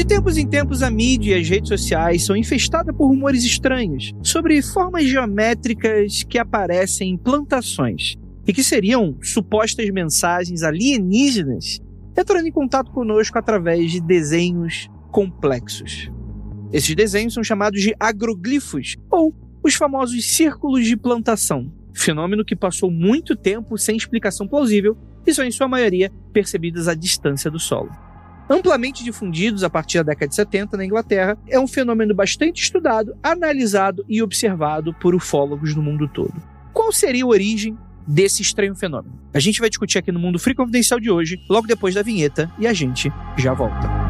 De tempos em tempos, a mídia e as redes sociais são infestadas por rumores estranhos sobre formas geométricas que aparecem em plantações e que seriam supostas mensagens alienígenas entrando em contato conosco através de desenhos complexos. Esses desenhos são chamados de agroglifos ou os famosos círculos de plantação, fenômeno que passou muito tempo sem explicação plausível e são, em sua maioria, percebidos à distância do solo. Amplamente difundidos a partir da década de 70 na Inglaterra, é um fenômeno bastante estudado, analisado e observado por ufólogos no mundo todo. Qual seria a origem desse estranho fenômeno? A gente vai discutir aqui no Mundo Free Confidencial de hoje, logo depois da vinheta, e a gente já volta.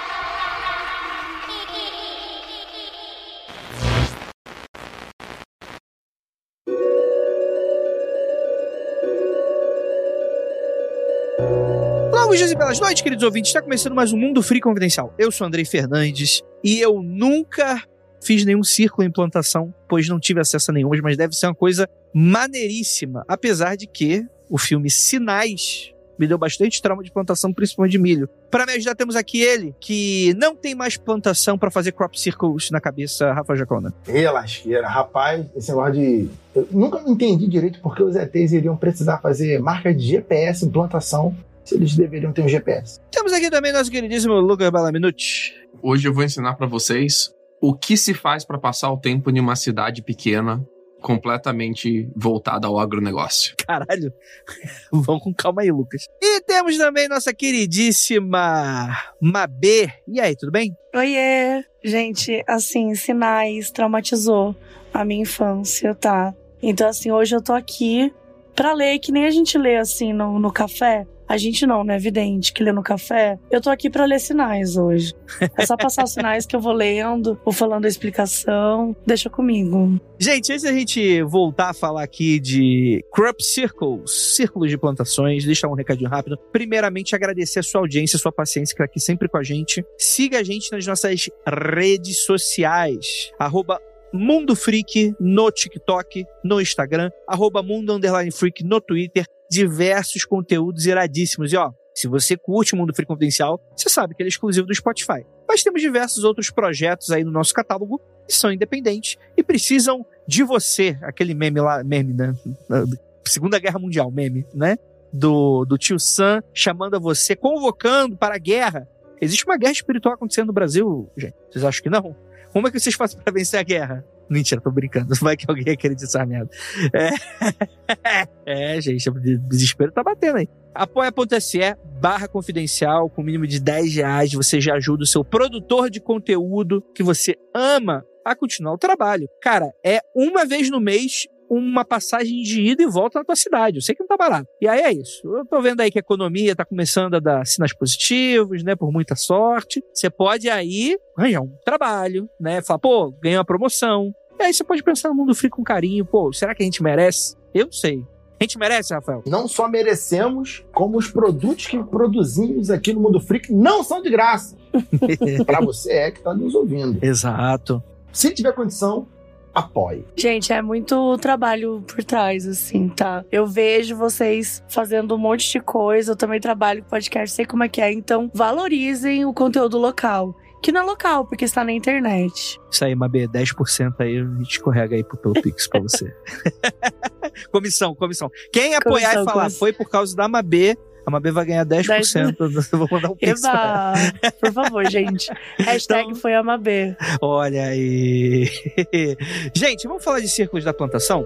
Longos dias e belas noites, queridos ouvintes. Está começando mais um Mundo Free Confidencial. Eu sou Andrei Fernandes e eu nunca fiz nenhum círculo em plantação, pois não tive acesso a nenhum, mas deve ser uma coisa maneiríssima. Apesar de que o filme Sinais me deu bastante trauma de plantação, principalmente de milho. Para me ajudar, temos aqui ele, que não tem mais plantação para fazer crop circles na cabeça, Rafa Jacona. E lasqueira, rapaz, esse negócio de. Eu nunca entendi direito porque os ETs iriam precisar fazer marca de GPS em plantação se eles deveriam ter um GPS. Temos aqui também nosso queridíssimo Lucas Balaminuti. Hoje eu vou ensinar pra vocês o que se faz pra passar o tempo em uma cidade pequena, completamente voltada ao agronegócio. Caralho. Vamos com calma aí, Lucas. E temos também nossa queridíssima Mabê. E aí, tudo bem? Oiê! Gente, assim, sinais traumatizou a minha infância, tá? Então, assim, hoje eu tô aqui pra ler, que nem a gente lê, assim, no, no café. A gente não, né? Evidente que lê no café. Eu tô aqui pra ler sinais hoje. É só passar os sinais que eu vou lendo, vou falando a explicação. Deixa comigo. Gente, antes da gente voltar a falar aqui de crop circles, círculos de plantações, deixar um recadinho rápido. Primeiramente, agradecer a sua audiência, a sua paciência, que tá aqui sempre com a gente. Siga a gente nas nossas redes sociais. Arroba Mundo Freak no TikTok, no Instagram, arroba Mundo Freak no Twitter, diversos conteúdos iradíssimos. E ó, se você curte o Mundo Freak Confidencial, você sabe que ele é exclusivo do Spotify. Mas temos diversos outros projetos aí no nosso catálogo que são independentes e precisam de você. Aquele meme lá, meme, né? Segunda Guerra Mundial, meme, né? Do, do tio Sam chamando a você, convocando para a guerra. Existe uma guerra espiritual acontecendo no Brasil, gente. Vocês acham que não? Como é que vocês fazem para vencer a guerra? Mentira, tô brincando. Vai que alguém acredita merda. É, é gente, o desespero tá batendo aí. Apoia.se barra confidencial, com mínimo de 10 reais, você já ajuda o seu produtor de conteúdo que você ama a continuar o trabalho. Cara, é uma vez no mês uma passagem de ida e volta na tua cidade. Eu sei que não tá barato. E aí é isso. Eu tô vendo aí que a economia tá começando a dar sinais positivos, né? Por muita sorte. Você pode aí arranjar um trabalho, né? Falar, pô, ganhei uma promoção. E aí você pode pensar no mundo frio com carinho. Pô, será que a gente merece? Eu não sei. A gente merece, Rafael? Não só merecemos, como os produtos que produzimos aqui no Mundo Freak não são de graça. Pra você é que tá nos ouvindo. Exato. Se tiver condição, apoie. Gente, é muito trabalho por trás, assim, tá? Eu vejo vocês fazendo um monte de coisa, eu também trabalho com podcast, sei como é que é, então valorizem o conteúdo local. Que não é local, porque está na internet. Isso aí, Mabê, 10% aí, a gente escorrega aí pelo Pix pra você. comissão, comissão. Quem apoiar Comissão, e falar, comissão. foi por causa da Mabê, a Mabê vai ganhar 10%. Eu vou mandar um Pix. Eba! Por favor, gente. Hashtag Então- foi a Mabê. Olha aí. Gente, vamos falar de círculos da plantação?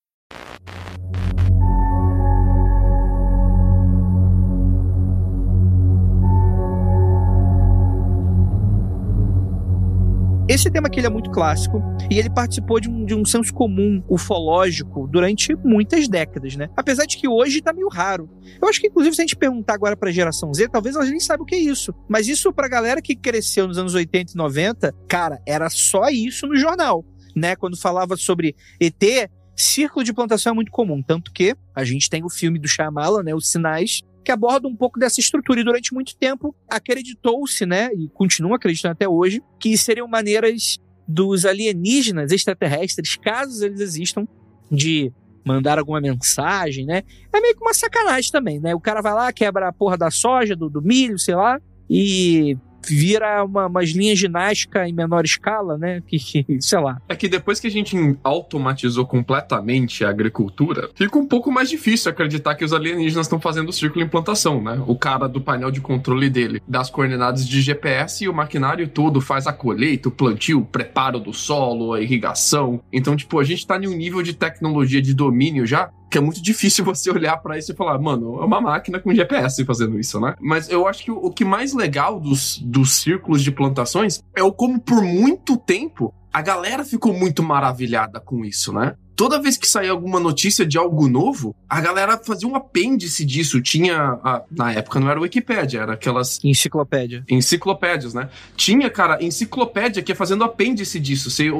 Esse tema aqui é muito clássico e ele participou de um, de um senso comum ufológico durante muitas décadas, né? Apesar de que hoje tá meio raro. Eu acho que, inclusive, se a gente perguntar agora pra geração Z, talvez elas nem saibam o que é isso. Mas isso pra galera que cresceu nos anos 80 e 90, cara, era só isso no jornal, né? Quando falava sobre ET, círculo de plantação é muito comum. Tanto que a gente tem o filme do Shyamalan, né? Os Sinais, que aborda um pouco dessa estrutura. E durante muito tempo acreditou-se, né, e continua acreditando até hoje, que seriam maneiras dos alienígenas extraterrestres, caso eles existam, de mandar alguma mensagem, né? É meio que uma sacanagem também, né? O cara vai lá, quebra a porra da soja, do, do milho, sei lá, e vira uma, umas linhas ginástica em menor escala, né? Que, que, sei lá. É que depois que a gente automatizou completamente a agricultura, fica um pouco mais difícil acreditar que os alienígenas estão fazendo o círculo de implantação, né? O cara do painel de controle dele, das coordenadas de GPS e o maquinário todo faz a colheita, o plantio, o preparo do solo, a irrigação. Então, tipo, a gente tá em um nível de tecnologia de domínio já que é muito difícil você olhar para isso e falar, mano, é uma máquina com GPS fazendo isso, né? Mas eu acho que o, que mais legal dos, dos círculos de plantações é o como por muito tempo a galera ficou muito maravilhada com isso, né? Toda vez que saía alguma notícia de algo novo, a galera fazia um apêndice disso. Tinha. A, na época não era Wikipédia, era aquelas. Enciclopédia. Enciclopédias, né? Tinha, cara, enciclopédia que ia fazendo apêndice disso. Você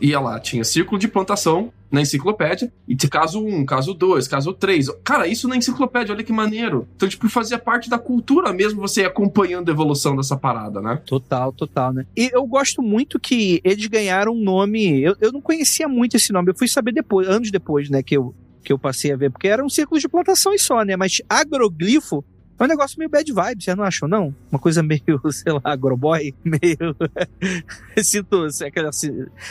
ia lá, tinha círculo de plantação na enciclopédia, e caso 1, caso 2, caso 3. Cara, isso na enciclopédia, olha que maneiro. Então, tipo, fazia parte da cultura mesmo você ir acompanhando a evolução dessa parada, né? Total, total, né? E eu gosto muito que eles ganharam um nome. Eu, eu não conhecia muito esse nome, eu fui saber depois, anos depois, né, que eu, que eu passei a ver, porque era um círculo de plantação e só, né? Mas agroglifo é um negócio meio bad vibe, vocês não acham, não? Uma coisa meio, sei lá, agroboy, meio. Cinto, aquele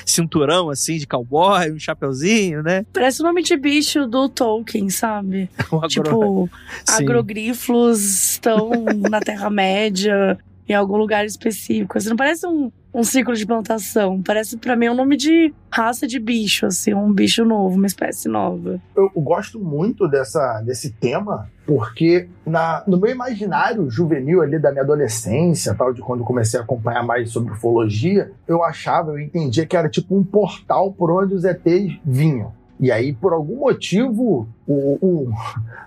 cinturão assim de cowboy, um chapeuzinho, né? Parece o nome de bicho do Tolkien, sabe? agro... Tipo, Sim. agrogrifos estão na Terra-média, em algum lugar específico. Assim, não parece um, um ciclo de plantação. Parece para mim um nome de raça de bicho, assim, um bicho novo, uma espécie nova. Eu, gosto muito dessa, desse tema, porque na, no meu imaginário juvenil ali da minha adolescência, tal, de quando comecei a acompanhar mais sobre ufologia, eu achava, eu entendia que era tipo um portal por onde os ETs vinham. E aí, por algum motivo, o, o,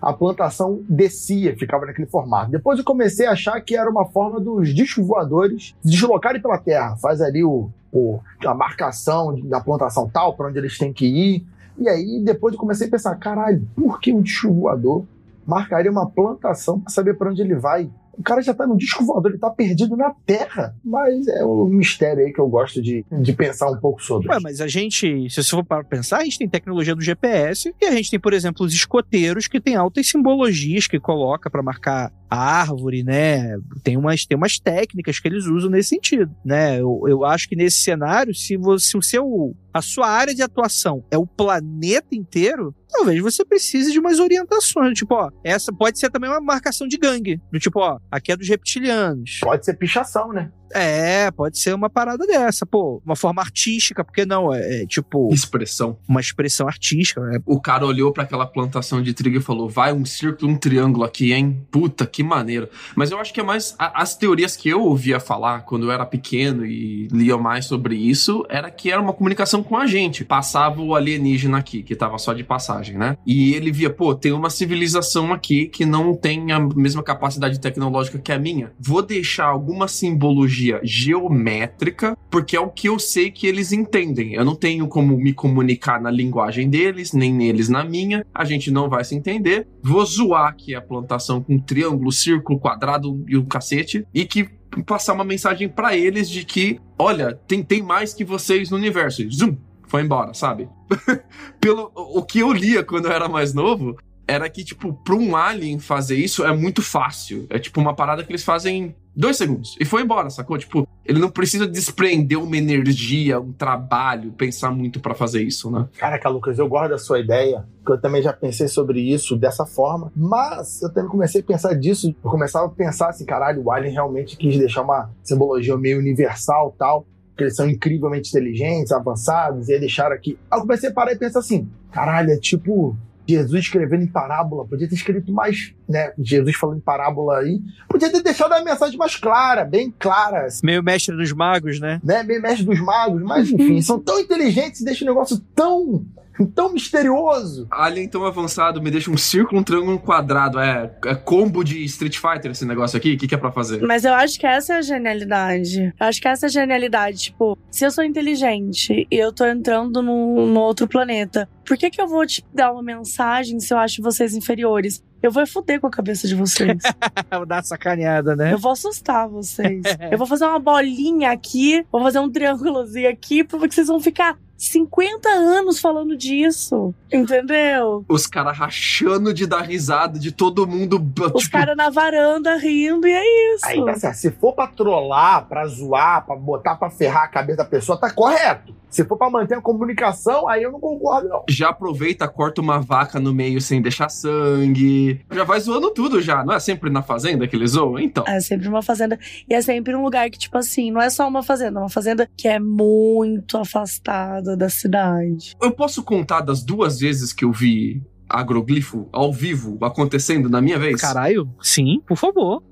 a plantação descia, ficava naquele formato. Depois eu comecei a achar que era uma forma dos discos voadores se deslocarem pela Terra. Faz ali o, o, a marcação da plantação tal, para onde eles têm que ir. E aí, depois eu comecei a pensar: caralho, por que um disco voador marcaria uma plantação para saber para onde ele vai? O cara já tá no disco voador, ele tá perdido na Terra. Mas é um mistério aí que eu gosto de, de pensar um pouco sobre. Ué, mas a gente, se você for para pensar, a gente tem tecnologia do GPS e a gente tem, por exemplo, os escoteiros que tem altas simbologias que coloca para marcar árvore, né? Tem umas, tem umas técnicas que eles usam nesse sentido, né? Eu, eu acho que nesse cenário, se, você, se o seu, a sua área de atuação é o planeta inteiro, talvez você precise de umas orientações. Tipo, ó, essa pode ser também uma marcação de gangue. Do tipo, ó, aqui é dos reptilianos. Pode ser pichação, né? É, pode ser uma parada dessa, pô. Uma forma artística, porque não? É, é tipo. Expressão. Uma expressão artística. Né? O cara olhou para aquela plantação de trigo e falou: vai um círculo, um triângulo aqui, hein? Puta, que maneiro. Mas eu acho que é mais. A, as teorias que eu ouvia falar quando eu era pequeno e lia mais sobre isso era que era uma comunicação com a gente. Passava o alienígena aqui, que tava só de passagem, né? E ele via, pô, tem uma civilização aqui que não tem a mesma capacidade tecnológica que a minha. Vou deixar alguma simbologia geométrica, porque é o que eu sei que eles entendem. Eu não tenho como me comunicar na linguagem deles, nem eles na minha. A gente não vai se entender. Vou zoar aqui a plantação com triângulo, círculo, quadrado e o cacete, e que passar uma mensagem para eles de que, olha, tem, tem mais que vocês no universo. Zoom, foi embora, sabe? Pelo o que eu lia quando eu era mais novo, era que, tipo, pra um alien fazer isso é muito fácil. É tipo uma parada que eles fazem dois segundos e foi embora, sacou? Tipo, ele não precisa desprender uma energia, um trabalho, pensar muito para fazer isso, né? Caraca, Lucas, eu gosto da sua ideia, porque eu também já pensei sobre isso dessa forma, mas eu também comecei a pensar disso, eu começava a pensar assim, caralho, o Alien realmente quis deixar uma simbologia meio universal tal, que eles são incrivelmente inteligentes, avançados, e aí deixaram aqui. Aí eu comecei a parar e pensar assim, caralho, é tipo Jesus escrevendo em parábola, podia ter escrito mais, né? Jesus falando em parábola aí, podia ter deixado a mensagem mais clara, bem clara. Meio mestre dos magos, né? né? Meio mestre dos magos, mas enfim, são tão inteligentes e deixam o negócio tão tão misterioso. Alien tão avançado me deixa um círculo, um triângulo, um quadrado. É, é combo de Street Fighter esse negócio aqui? O que, que é pra fazer? Mas eu acho que essa é a genialidade. Eu acho que essa é a genialidade. Tipo, se eu sou inteligente e eu tô entrando no, no outro planeta, por que que eu vou te dar uma mensagem se eu acho vocês inferiores? Eu vou foder com a cabeça de vocês. Vou dar sacaneada, né? Eu vou assustar vocês. eu vou fazer uma bolinha aqui, vou fazer um triângulozinho aqui, porque vocês vão ficar 50 anos falando disso. Entendeu? Os caras rachando de dar risada de todo mundo. Os tipo, caras na varanda rindo e é isso. Aí certo. Se for pra trollar, pra zoar, pra botar pra ferrar a cabeça da pessoa, tá correto. Se for pra manter a comunicação, aí eu não concordo, não. Já aproveita, corta uma vaca no meio sem deixar sangue. Já vai zoando tudo já. Não é sempre na fazenda que eles zoam? Então. É sempre uma fazenda. E é sempre um lugar que, tipo assim, não é só uma fazenda, é uma fazenda que é muito afastada da cidade. Eu posso contar das duas vezes que eu vi agroglifo ao vivo acontecendo na minha vez? Caralho, sim, por favor.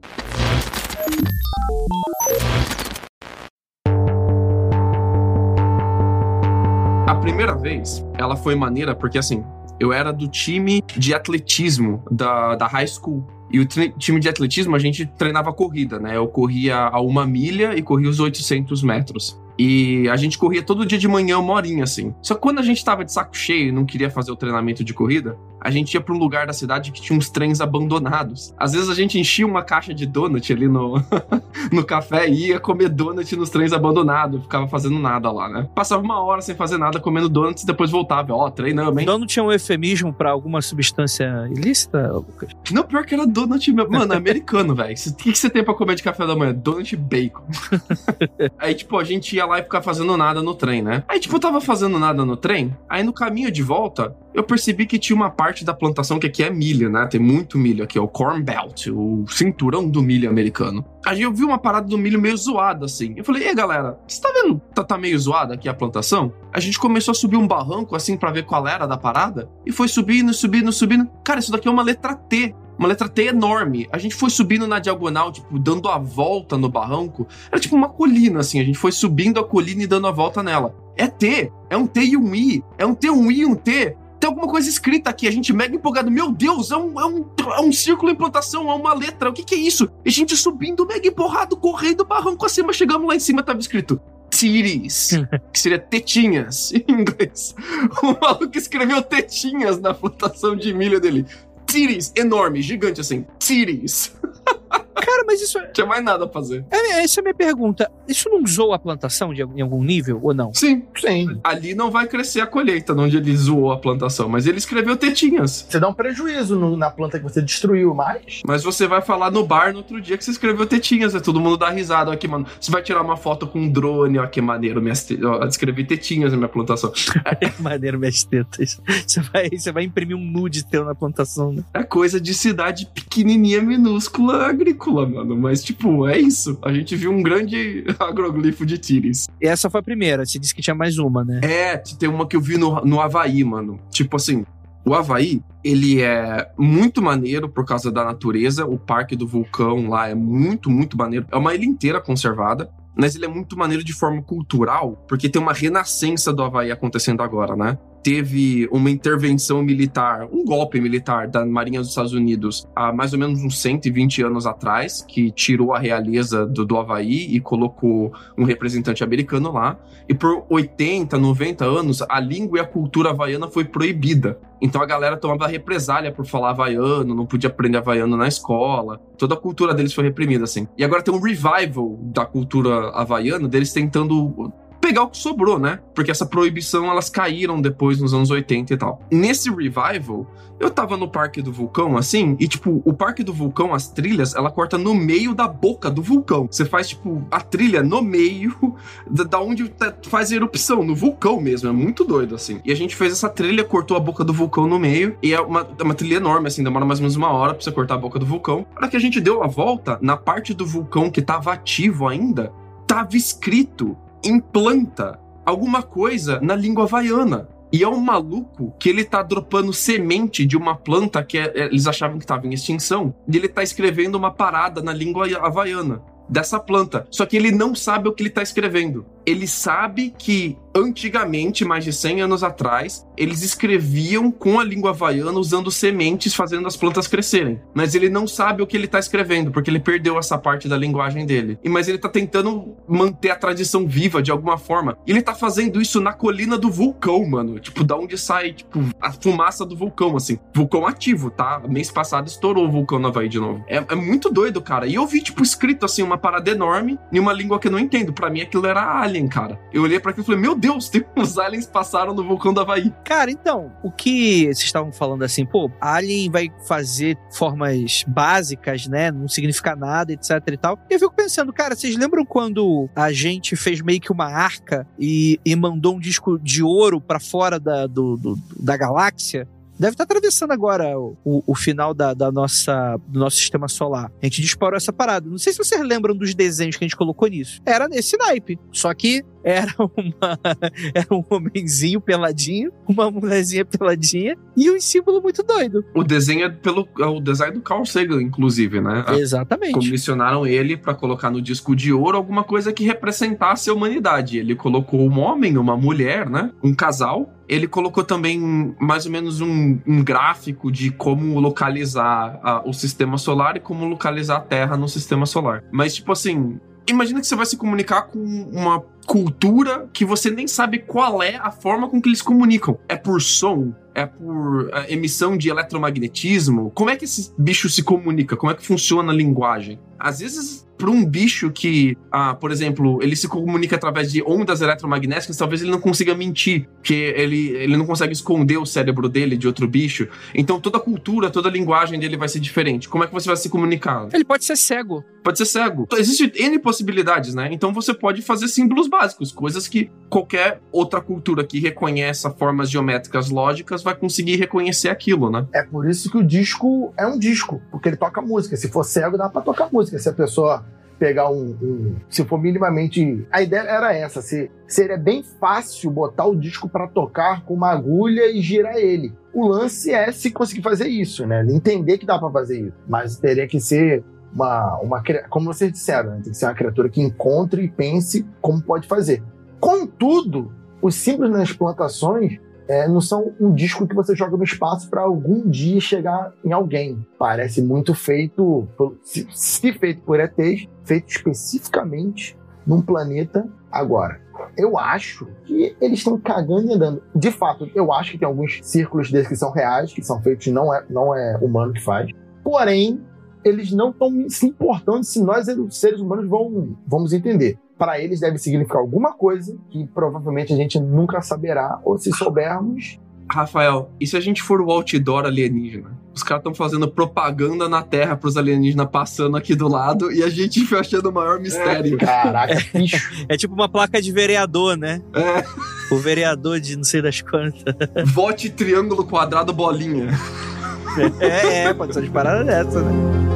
A primeira vez, ela foi maneira porque, assim, eu era do time de atletismo da, da high school. E o time de atletismo, a gente treinava corrida, né? Eu corria a uma milha e corria os 800 metros. E a gente corria todo dia de manhã, uma horinha, assim. Só que quando a gente tava de saco cheio e não queria fazer o treinamento de corrida, a gente ia pra um lugar da cidade que tinha uns trens abandonados. Às vezes a gente enchia uma caixa de donut ali no, no café e ia comer donut nos trens abandonados. Ficava fazendo nada lá, né? Passava uma hora sem fazer nada, comendo donuts e depois voltava. Ó, treinamos, hein? Não tinha um eufemismo pra alguma substância ilícita, Lucas? Não, pior que era donut mesmo. Mano, é americano, velho. O que, que você tem pra comer de café da manhã? Donut e bacon. aí, tipo, a gente ia lá e ficava fazendo nada no trem, né? Aí, tipo, eu tava fazendo nada no trem. Aí, no caminho de volta, eu percebi que tinha uma parte da plantação que aqui é milho, né? Tem muito milho aqui, é o Corn Belt, o cinturão do milho americano. Aí eu vi uma parada do milho meio zoada, assim. Eu falei, e galera, você tá vendo? Tá, tá meio zoada aqui a plantação? A gente começou a subir um barranco, assim, pra ver qual era da parada. E foi subindo, subindo, subindo. Cara, isso daqui é uma letra T. Uma letra T enorme. A gente foi subindo na diagonal, tipo, dando a volta no barranco. Era tipo uma colina, assim. A gente foi subindo a colina e dando a volta nela. É T. É um T e um I. É um T, um I e um T. Tem alguma coisa escrita aqui. A gente mega empolgado. Meu Deus, é um, é um, é um círculo em plantação, é uma letra. O que, que é isso? E a gente subindo, mega empurrado, correndo barranco acima. Chegamos lá em cima, tava escrito titties, que seria tetinhas em inglês. O maluco escreveu tetinhas na plantação de milho dele. Titties, enorme, gigante assim. Titties. Cara, mas isso é. Não tinha mais nada a fazer. é- Essa é a minha pergunta. Isso não zoou a plantação de, em algum nível ou não? Sim, Sim. ali não vai crescer a colheita, onde ele zoou a plantação, mas ele escreveu tetinhas. Você dá um prejuízo no- na planta que você destruiu, mas. Mas você vai falar no bar no outro dia que você escreveu tetinhas, é todo mundo dá risada. Olha que mano. Você vai tirar uma foto com um drone, olha que maneiro. Minhas te... ó, escrevi tetinhas na minha plantação. Que maneiro, minhas tetas. Você vai, você vai imprimir um nude teu na plantação, né? É coisa de cidade pequenininha, minúscula, agrícola, mano. Mas, tipo, é isso. A gente viu um grande agroglifo de tires. E essa foi a primeira. Você disse que tinha mais uma, né? É, tem uma que eu vi no, no Havaí, mano. Tipo assim, o Havaí, ele é muito maneiro por causa da natureza. O Parque do Vulcão lá é muito, muito maneiro. É uma ilha inteira conservada. Mas ele é muito maneiro de forma cultural, porque tem uma renascença do Havaí acontecendo agora, né? Teve uma intervenção militar, um golpe militar da Marinha dos Estados Unidos há mais ou menos uns 120 anos atrás, que tirou a realeza do, do Havaí e colocou um representante americano lá. E por 80, 90 anos, a língua e a cultura havaiana foi proibida. Então a galera tomava represália por falar havaiano, não podia aprender havaiano na escola. Toda a cultura deles foi reprimida, assim. E agora tem um revival da cultura havaiana, deles tentando pegar o que sobrou, né? Porque essa proibição elas caíram depois nos anos 80 e tal. Nesse revival, eu tava no Parque do Vulcão, assim, e tipo, o Parque do Vulcão, as trilhas, ela corta no meio da boca do vulcão. Você faz, tipo, a trilha no meio da, onde tá, faz a erupção, no vulcão mesmo. É muito doido, assim. E a gente fez essa trilha, cortou a boca do vulcão no meio, e é uma, é uma trilha enorme, assim, demora mais ou menos uma hora pra você cortar a boca do vulcão. Para que a gente deu a volta, na parte do vulcão que tava ativo ainda, tava escrito em planta alguma coisa na língua havaiana. E é um maluco que ele tá dropando semente de uma planta que é, é, eles achavam que estava em extinção. E ele tá escrevendo uma parada na língua havaiana dessa planta. Só que ele não sabe o que ele tá escrevendo. Ele sabe que antigamente, mais de 100 anos atrás, eles escreviam com a língua havaiana usando sementes fazendo as plantas crescerem. Mas ele não sabe o que ele tá escrevendo, porque ele perdeu essa parte da linguagem dele. E mas ele tá tentando manter a tradição viva de alguma forma. E ele tá fazendo isso na colina do vulcão, mano. Tipo, da onde sai, tipo, a fumaça do vulcão, assim. Vulcão ativo, tá? Mês passado estourou o vulcão no Havaí de novo. É, é muito doido, cara. E eu vi, tipo, escrito assim, uma parada enorme em uma língua que eu não entendo. Para mim aquilo era alien, cara. Eu olhei para aquilo e falei, meu Deus, tem uns aliens passaram no vulcão do Havaí. Cara, então, o que vocês estavam falando assim, pô, Alien vai fazer formas básicas, né? Não significa nada, etc e tal. E eu fico pensando, cara, vocês lembram quando a gente fez meio que uma arca e, e mandou um disco de ouro para fora da, do, do, da galáxia? deve estar atravessando agora o, o final da, da, nossa, do nosso sistema solar. A gente disparou essa parada. Não sei se vocês lembram dos desenhos que a gente colocou nisso. Era nesse naipe. Só que era uma era um homenzinho peladinho, uma mulherzinha peladinha e um símbolo muito doido. O desenho é pelo é o design do Carl Sagan, inclusive, né? Exatamente. Comissionaram ele para colocar no disco de ouro alguma coisa que representasse a humanidade. Ele colocou um homem, uma mulher, né? Um casal ele colocou também mais ou menos um, um gráfico de como localizar a, o sistema solar e como localizar a Terra no sistema solar. Mas, tipo assim, imagina que você vai se comunicar com uma cultura que você nem sabe qual é a forma com que eles comunicam. É por som? É por é, emissão de eletromagnetismo? Como é que esse bicho se comunica? Como é que funciona a linguagem? Às vezes para um bicho que, ah, por exemplo, ele se comunica através de ondas eletromagnéticas, talvez ele não consiga mentir, porque ele, ele não consegue esconder o cérebro dele de outro bicho. Então toda a cultura, toda a linguagem dele vai ser diferente. Como é que você vai se comunicar? Ele pode ser cego. Pode ser cego. Então, Existem N possibilidades, né? Então você pode fazer símbolos básicos, coisas que qualquer outra cultura que reconheça formas geométricas lógicas vai conseguir reconhecer aquilo, né? É por isso que o disco é um disco, porque ele toca música. Se for cego, dá pra tocar música. Se a pessoa pegar um, um, Se for minimamente. A ideia era essa: se, seria bem fácil botar o disco para tocar com uma agulha e girar ele. O lance é se conseguir fazer isso, né? Entender que dá para fazer isso. Mas teria que ser uma, uma. Como vocês disseram, né? tem que ser uma criatura que encontre e pense como pode fazer. Contudo, os símbolos nas plantações é, não são um disco que você joga no espaço para algum dia chegar em alguém. Parece muito feito, se, se feito por ETs, feito especificamente num planeta agora. Eu acho que eles estão cagando e andando. De fato, eu acho que tem alguns círculos desses que são reais, que são feitos, não é, não é humano que faz. Porém, eles não estão se importando se nós, seres humanos, vão, vamos entender para eles deve significar alguma coisa que provavelmente a gente nunca saberá, ou se soubermos. Rafael, e se a gente for o outdoor alienígena? Os caras estão fazendo propaganda na Terra para os alienígenas passando aqui do lado e a gente foi achando o maior mistério. É, caraca, bicho. É tipo uma placa de vereador, né? É. O vereador de não sei das quantas. Vote triângulo quadrado bolinha. É, é, pode ser de parada dessa, né?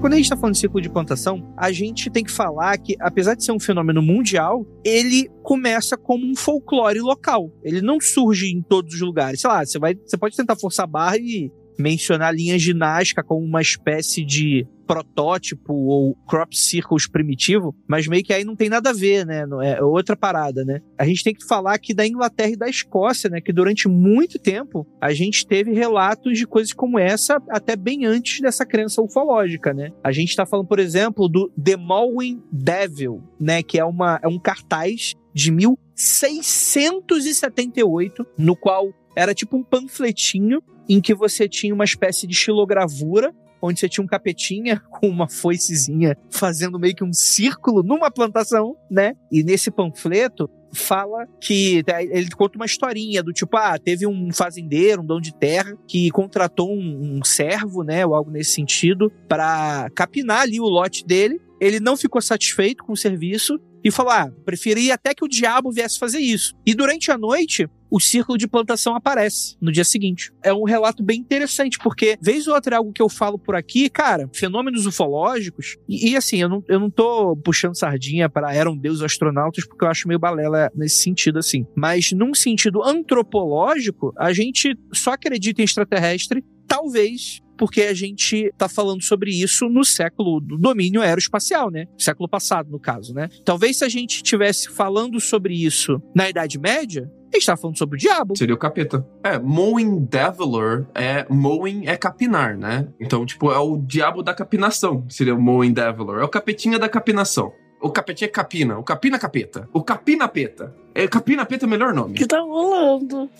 Quando a gente está falando de ciclo de plantação, a gente tem que falar que, apesar de ser um fenômeno mundial, ele começa como um folclore local. Ele não surge em todos os lugares. Sei lá, você, vai, você pode tentar forçar a barra e mencionar a linha ginástica como uma espécie de protótipo ou crop circles primitivo, mas meio que aí não tem nada a ver, né? É outra parada, né? A gente tem que falar aqui da Inglaterra e da Escócia, né? Que durante muito tempo a gente teve relatos de coisas como essa até bem antes dessa crença ufológica, né? A gente tá falando, por exemplo, do The Mowing Devil, né? Que é, uma, é um cartaz de 1678, no qual era tipo um panfletinho em que você tinha uma espécie de xilogravura onde você tinha um capetinha com uma foicezinha fazendo meio que um círculo numa plantação, né? E nesse panfleto fala que ele conta uma historinha do tipo, ah, teve um fazendeiro, um dono de terra que contratou um, um servo, né, ou algo nesse sentido, para capinar ali o lote dele. Ele não ficou satisfeito com o serviço e falou: ah, preferia até que o diabo viesse fazer isso. E durante a noite, o círculo de plantação aparece no dia seguinte. É um relato bem interessante, porque, vez ou outra, é algo que eu falo por aqui, cara, fenômenos ufológicos, e, e assim, eu não, eu não tô puxando sardinha para eram deuses astronautas, porque eu acho meio balela nesse sentido, assim. Mas, num sentido antropológico, a gente só acredita em extraterrestre, talvez porque a gente tá falando sobre isso no século do domínio aeroespacial, né? Século passado, no caso, né? Talvez se a gente estivesse falando sobre isso na Idade Média, a gente tá falando sobre o diabo. Seria o capeta. É, mowing deviler é. Mowing é capinar, né? Então, tipo, é o diabo da capinação. Seria o mowing deviler. É o capetinha da capinação. O capetinha é capina. O capina capeta. O capina peta. É, capina peta é o melhor nome. que tá rolando?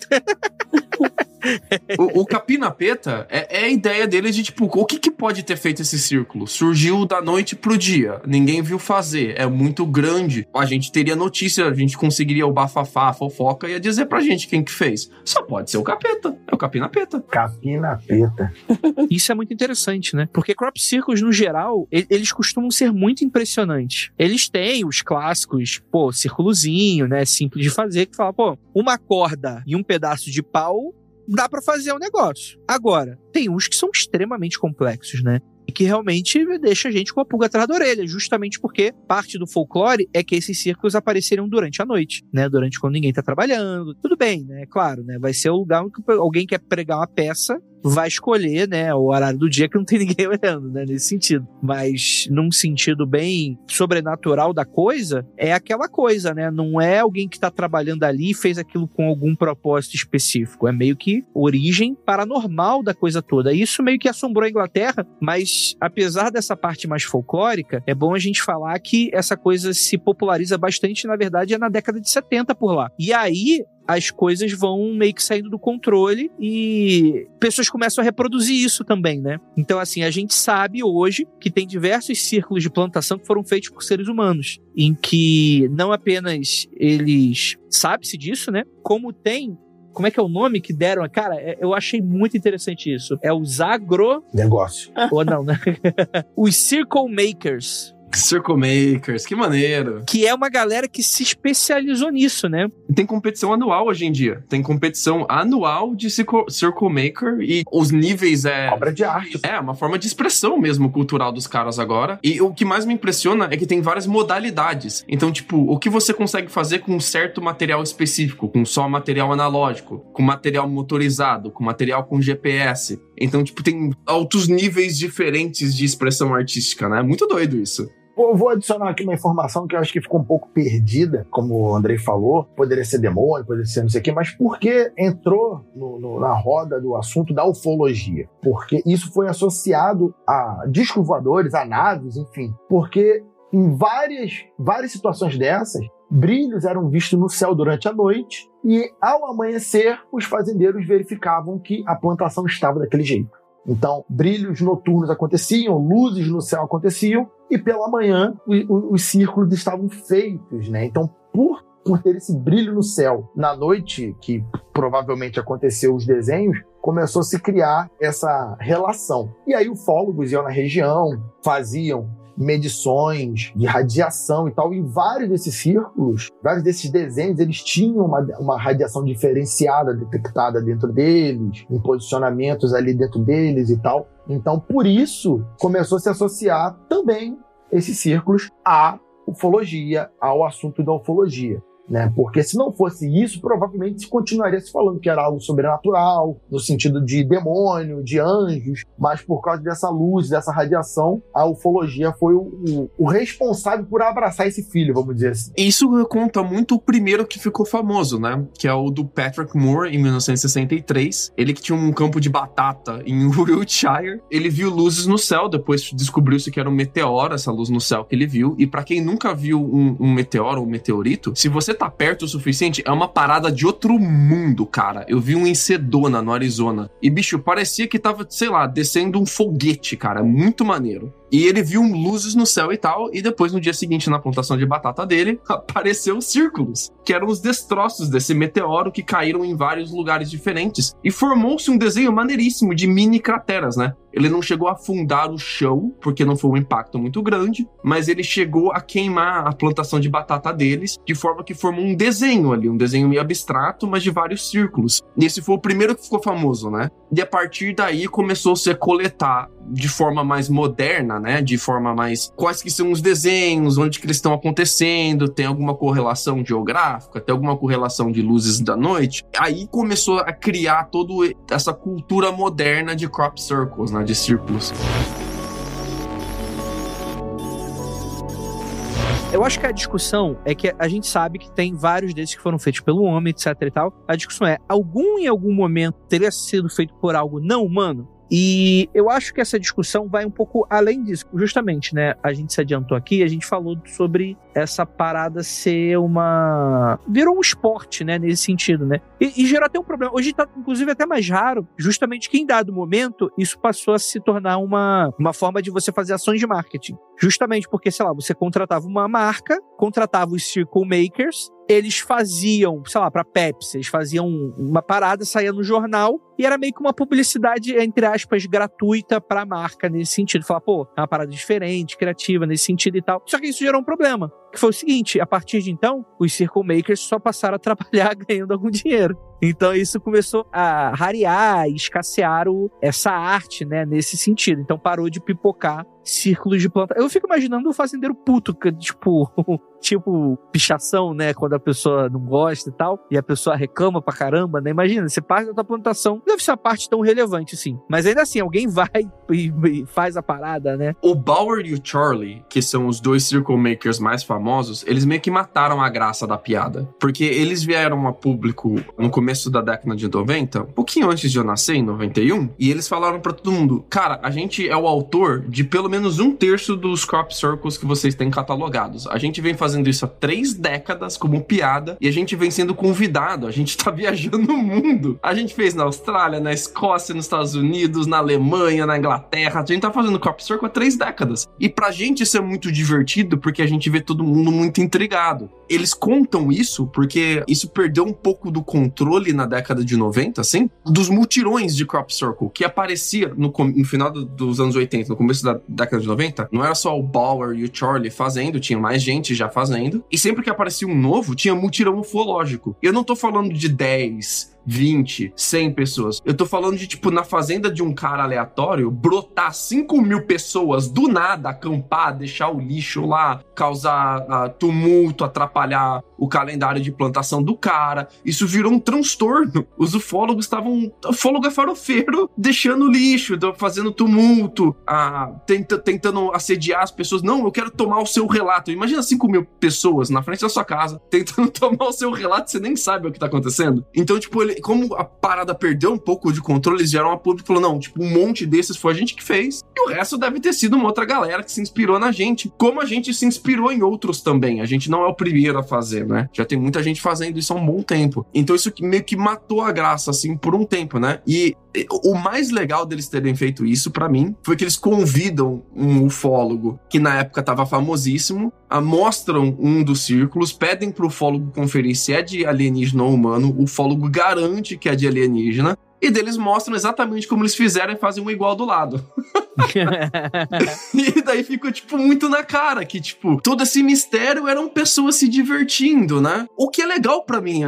o, o Capinapeta é, é, a ideia dele de, tipo, o que, que pode ter feito esse círculo? Surgiu da noite pro dia, ninguém viu fazer, é muito grande. A gente teria notícia, a gente conseguiria o bafafá, a fofoca, ia dizer pra gente quem que fez. Só pode ser o Capeta, é o Capinapeta. Capinapeta. Isso é muito interessante, né? Porque crop circles, no geral, eles costumam ser muito impressionantes. Eles têm os clássicos, pô, círculozinho, né, simples de fazer, que fala, pô, uma corda e um pedaço de pau dá para fazer um negócio. Agora, tem uns que são extremamente complexos, né? E que realmente deixa a gente com a pulga atrás da orelha, justamente porque parte do folclore é que esses círculos apareceriam durante a noite, né? Durante quando ninguém tá trabalhando. Tudo bem, né? Claro, né? Vai ser o lugar onde alguém quer pregar uma peça vai escolher, né, o horário do dia que não tem ninguém olhando, né, nesse sentido. Mas num sentido bem sobrenatural da coisa, é aquela coisa, né? Não é alguém que está trabalhando ali e fez aquilo com algum propósito específico. É meio que origem paranormal da coisa toda. Isso meio que assombrou a Inglaterra, mas apesar dessa parte mais folclórica, é bom a gente falar que essa coisa se populariza bastante, na verdade, é na década de 70 por lá. E aí, as coisas vão meio que saindo do controle e pessoas começam a reproduzir isso também, né? Então, assim, a gente sabe hoje que tem diversos círculos de plantação que foram feitos por seres humanos, em que não apenas eles sabe-se disso, né? Como tem como é que é o nome que deram? Cara, é, eu achei muito interessante isso. É os agro... Negócio. Ou não, né? os circle makers. Circle Makers, que maneiro. Que é uma galera que se especializou nisso, né? Tem competição anual hoje em dia. Tem competição anual de Circle, Circle Maker e os níveis é. Obra de arte. É, uma forma de expressão mesmo cultural dos caras agora. E o que mais me impressiona é que tem várias modalidades. Então, tipo, o que você consegue fazer com um certo material específico, com só material analógico, com material motorizado, com material com GPS. Então, tipo, tem altos níveis diferentes de expressão artística, né? Muito doido isso. Eu vou adicionar aqui uma informação que eu acho que ficou um pouco perdida, como o Andrei falou. Poderia ser demônio, poderia ser não sei o quê, mas por que entrou no, no, na roda do assunto da ufologia? Porque isso foi associado a discos voadores, a naves, enfim. Porque em várias, várias situações dessas, brilhos eram vistos no céu durante a noite e, ao amanhecer, os fazendeiros verificavam que a plantação estava daquele jeito. Então, brilhos noturnos aconteciam, luzes no céu aconteciam, e pela manhã os círculos estavam feitos, né? Então, por, por ter esse brilho no céu na noite, que provavelmente aconteceu os desenhos, começou a se criar essa relação. E aí ufólogos iam na região, faziam medições de radiação e tal. E vários desses círculos, vários desses desenhos, eles tinham uma, uma radiação diferenciada detectada dentro deles, em posicionamentos ali dentro deles e tal. Então, por isso, começou a se associar também esses círculos à ufologia, ao assunto da ufologia. Né? Porque se não fosse isso, provavelmente se continuaria se falando que era algo sobrenatural, no sentido de demônio, de anjos, mas por causa dessa luz, dessa radiação, a ufologia foi o, o, o responsável por abraçar esse filho, vamos dizer assim. Isso conta muito o primeiro que ficou famoso, né? Que é o do Patrick Moore, em 1963. Ele que tinha um campo de batata em Wiltshire. Ele viu luzes no céu, depois descobriu-se que era um meteoro, essa luz no céu que ele viu. E para quem nunca viu um, um meteoro, um meteorito, se você tá perto o suficiente, é uma parada de outro mundo, cara. Eu vi um em Sedona, no Arizona. E, bicho, parecia que tava, sei lá, descendo um foguete, cara. Muito maneiro. E ele viu luzes no céu e tal, e depois no dia seguinte, na plantação de batata dele, apareceu círculos, que eram os destroços desse meteoro que caíram em vários lugares diferentes. E formou-se um desenho maneiríssimo de mini crateras, né? Ele não chegou a afundar o chão, porque não foi um impacto muito grande, mas ele chegou a queimar a plantação de batata deles, de forma que formou um desenho ali, um desenho meio abstrato, mas de vários círculos. E esse foi o primeiro que ficou famoso, né? E a partir daí começou-se a coletar de forma mais moderna, né? De forma mais. Quais que são os desenhos, onde que eles estão acontecendo, tem alguma correlação geográfica, tem alguma correlação de luzes da noite. Aí começou a criar toda essa cultura moderna de crop circles, né? De círculos. Eu acho que a discussão é que a gente sabe que tem vários desses que foram feitos pelo homem, etc e tal. A discussão é: algum em algum momento teria sido feito por algo não humano? E eu acho que essa discussão vai um pouco além disso. Justamente, né? A gente se adiantou aqui, a gente falou sobre essa parada ser uma. virou um esporte, né? Nesse sentido, né? E, e gerou até um problema. Hoje tá, inclusive, até mais raro, justamente que em dado momento isso passou a se tornar uma, uma forma de você fazer ações de marketing. Justamente porque, sei lá, você contratava uma marca, contratava os Circle Makers, eles faziam, sei lá, para Pepsi, eles faziam uma parada, saía no jornal e era meio que uma publicidade, entre aspas, gratuita pra marca nesse sentido. Falar, pô, é uma parada diferente, criativa nesse sentido e tal. Só que isso gerou um problema. Que foi o seguinte: a partir de então, os Circle Makers só passaram a trabalhar ganhando algum dinheiro. Então isso começou a rarear e escassear o, essa arte, né, nesse sentido. Então parou de pipocar círculos de planta. Eu fico imaginando o fazendeiro puto, que, tipo, tipo pichação, né, quando a pessoa não gosta e tal, e a pessoa reclama pra caramba, né? Imagina, você parte da tua plantação, deve ser uma parte tão relevante, sim. Mas ainda assim, alguém vai e, e faz a parada, né? O Bauer e o Charlie, que são os dois circle makers mais famosos, eles meio que mataram a graça da piada. Porque eles vieram a público no começo da década de 90, um pouquinho antes de eu nascer, em 91, e eles falaram para todo mundo: cara, a gente é o autor de pelo menos um terço dos crop circles que vocês têm catalogados. A gente vem fazendo isso há três décadas como piada e a gente vem sendo convidado, a gente tá viajando o mundo. A gente fez na Austrália, na Escócia, nos Estados Unidos, na Alemanha, na Inglaterra. A gente tá fazendo crop circle há três décadas. E pra gente isso é muito divertido porque a gente vê todo mundo muito intrigado. Eles contam isso porque isso perdeu um pouco do controle na década de 90, assim, dos mutirões de crop circle que aparecia no, no final do, dos anos 80, no começo da década de 90. Não era só o Bauer e o Charlie fazendo, tinha mais gente já fazendo. E sempre que aparecia um novo, tinha mutirão ufológico. Eu não tô falando de 10, 20, 100 pessoas. Eu tô falando de, tipo, na fazenda de um cara aleatório, brotar 5 mil pessoas do nada, acampar, deixar o lixo lá, causar uh, tumulto, atrapalhar o calendário de plantação do cara. Isso virou um transtorno. Os ufólogos estavam. Ufólogo é farofeiro, deixando lixo, fazendo tumulto, uh, tenta, tentando assediar as pessoas. Não, eu quero tomar o seu relato. Imagina 5 mil pessoas na frente da sua casa, tentando tomar o seu relato, você nem sabe o que tá acontecendo. Então, tipo, ele, como a parada perdeu um pouco de controle, eles vieram a público e falou: não, tipo, um monte desses foi a gente que fez. E o resto deve ter sido uma outra galera que se inspirou na gente. Como a gente se inspirou em outros também. A gente não é o primeiro a fazer, né? Já tem muita gente fazendo isso há um bom tempo. Então isso meio que matou a graça, assim, por um tempo, né? E o mais legal deles terem feito isso, para mim, foi que eles convidam um ufólogo que na época tava famosíssimo, mostram um dos círculos, pedem pro ufólogo conferir se é de alienígena ou humano, o ufólogo garante que é de alienígena, e deles mostram exatamente como eles fizeram e fazem um igual do lado. e daí fica, tipo, muito na cara que, tipo, todo esse mistério eram pessoas se divertindo, né? O que é legal para mim,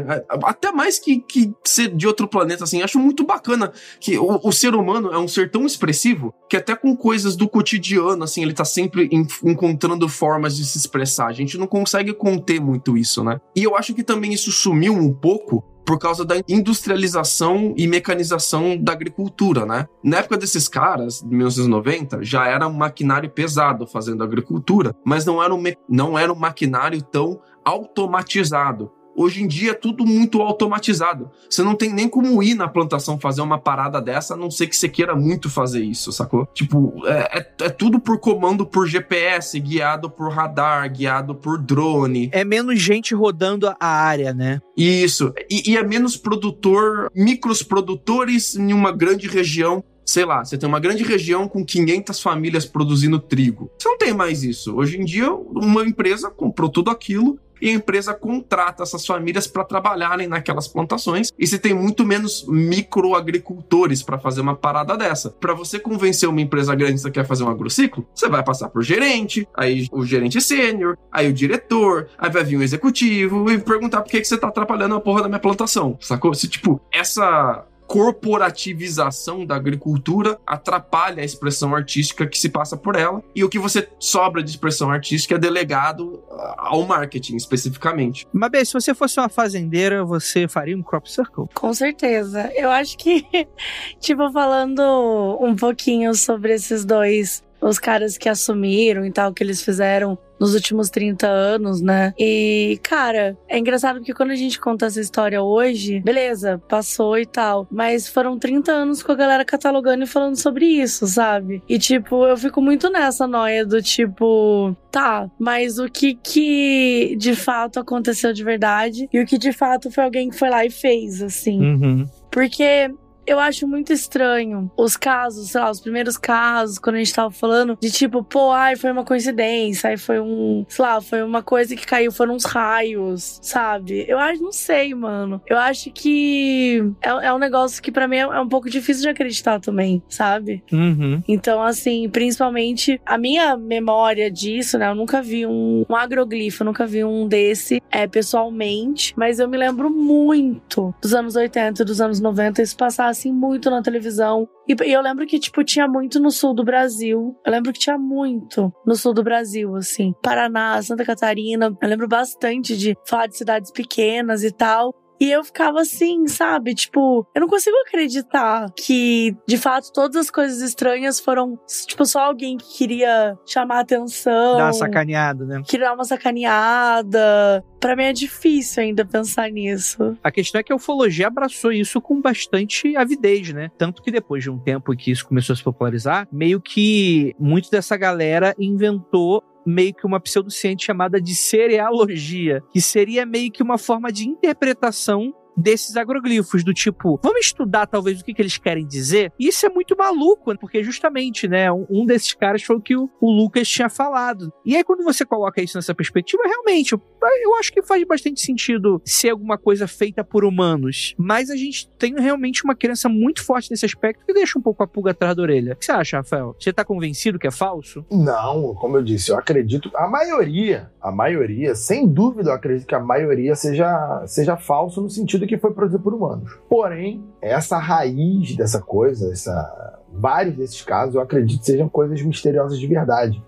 até mais que, que ser de outro planeta, assim, acho muito bacana que o, o, ser humano é um ser tão expressivo que até com coisas do cotidiano, assim, ele tá sempre encontrando formas de se expressar. A gente não consegue conter muito isso, né? E eu acho que também isso sumiu um pouco por causa da industrialização e mecanização da agricultura, né? Na época desses caras, de 1990, já era um maquinário pesado fazendo agricultura, mas não era um, não era um maquinário tão automatizado. Hoje em dia é tudo muito automatizado. Você não tem nem como ir na plantação fazer uma parada dessa, a não ser que você queira muito fazer isso, sacou? Tipo, é, é, é tudo por comando por GPS, guiado por radar, guiado por drone. É menos gente rodando a área, né? Isso. E, e é menos produtor, micros produtores em uma grande região sei lá, você tem uma grande região com 500 famílias produzindo trigo. Você não tem mais isso. Hoje em dia, uma empresa comprou tudo aquilo e a empresa contrata essas famílias para trabalharem naquelas plantações e se tem muito menos microagricultores para fazer uma parada dessa. Para você convencer uma empresa grande que quer fazer um agrociclo, você vai passar por gerente, aí o gerente sênior, aí o diretor, aí vai vir um executivo e perguntar por que, que você tá atrapalhando a porra da minha plantação, sacou? Se, tipo, essa corporativização da agricultura atrapalha a expressão artística que se passa por ela e o que você sobra de expressão artística é delegado ao marketing especificamente. Mas bem, se você fosse uma fazendeira, você faria um crop circle? Com certeza. Eu acho que, tipo, falando um pouquinho sobre esses dois os caras que assumiram e tal, que eles fizeram nos últimos 30 anos, né? E, cara, é engraçado porque quando a gente conta essa história hoje, beleza, passou e tal, mas foram 30 anos com a galera catalogando e falando sobre isso, sabe? E, tipo, eu fico muito nessa noia do tipo, tá, mas o que que de fato aconteceu de verdade e o que de fato foi alguém que foi lá e fez, assim. Uhum. Porque eu acho muito estranho os casos, sei lá, os primeiros casos, quando a gente tava falando de tipo, pô, ai, foi uma coincidência, aí foi um, sei lá, foi uma coisa que caiu, foram uns raios, sabe? Eu acho, não sei, mano. Eu acho que é, é um negócio que para mim é, é, um pouco difícil de acreditar também, sabe? Uhum. Então, assim, principalmente a minha memória disso, né? Eu nunca vi um, um agroglifo, eu nunca vi um desse é, pessoalmente, mas eu me lembro muito dos anos 80 dos anos 90 isso passar assim muito na televisão. E, eu lembro que, tipo, tinha muito no sul do Brasil. Eu lembro que tinha muito no sul do Brasil, assim. Paraná, Santa Catarina. Eu lembro bastante de falar de cidades pequenas e tal. E eu ficava assim, sabe? Tipo, eu não consigo acreditar que, de fato, todas as coisas estranhas foram, tipo, só alguém que queria chamar atenção. Dar uma sacaneada, né? Queria dar uma sacaneada. Pra mim é difícil ainda pensar nisso. A questão é que a ufologia abraçou isso com bastante avidez, né? Tanto que depois de um tempo que isso começou a se popularizar, meio que muito dessa galera inventou meio que uma pseudociência chamada de cerealogia, que seria meio que uma forma de interpretação desses agroglifos, do tipo, vamos estudar talvez o que, que eles querem dizer? E isso é muito maluco, porque justamente, né, um, desses caras foi o que o, o, Lucas tinha falado. E aí, quando você coloca isso nessa perspectiva, realmente, eu, eu acho que faz bastante sentido ser alguma coisa feita por humanos. Mas a gente tem realmente uma crença muito forte nesse aspecto que deixa um pouco a pulga atrás da orelha. O que você acha, Rafael? Você tá convencido que é falso? Não, como eu disse, eu acredito. A maioria, a maioria, sem dúvida, eu acredito que a maioria seja, seja falso no sentido que foi produzido por humanos. Porém, essa raiz dessa coisa, essa, vários desses casos, eu acredito sejam coisas misteriosas de verdade.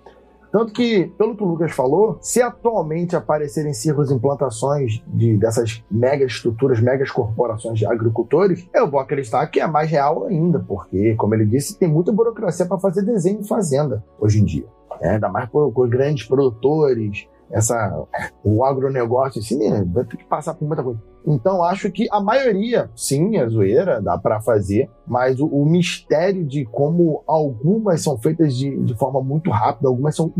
Tanto que, pelo que o Lucas falou, se atualmente aparecerem círculos implantações de, dessas mega estruturas, megas corporações de agricultores, eu vou acreditar que é mais real ainda, porque, como ele disse, tem muita burocracia para fazer desenho em fazenda hoje em dia. É, ainda mais por grandes produtores, essa, o agronegócio, assim, vai ter que passar por muita coisa. Então, acho que a maioria, sim, é zoeira, dá para fazer, mas o, o, mistério de como algumas são feitas de, de forma muito rápida, algumas são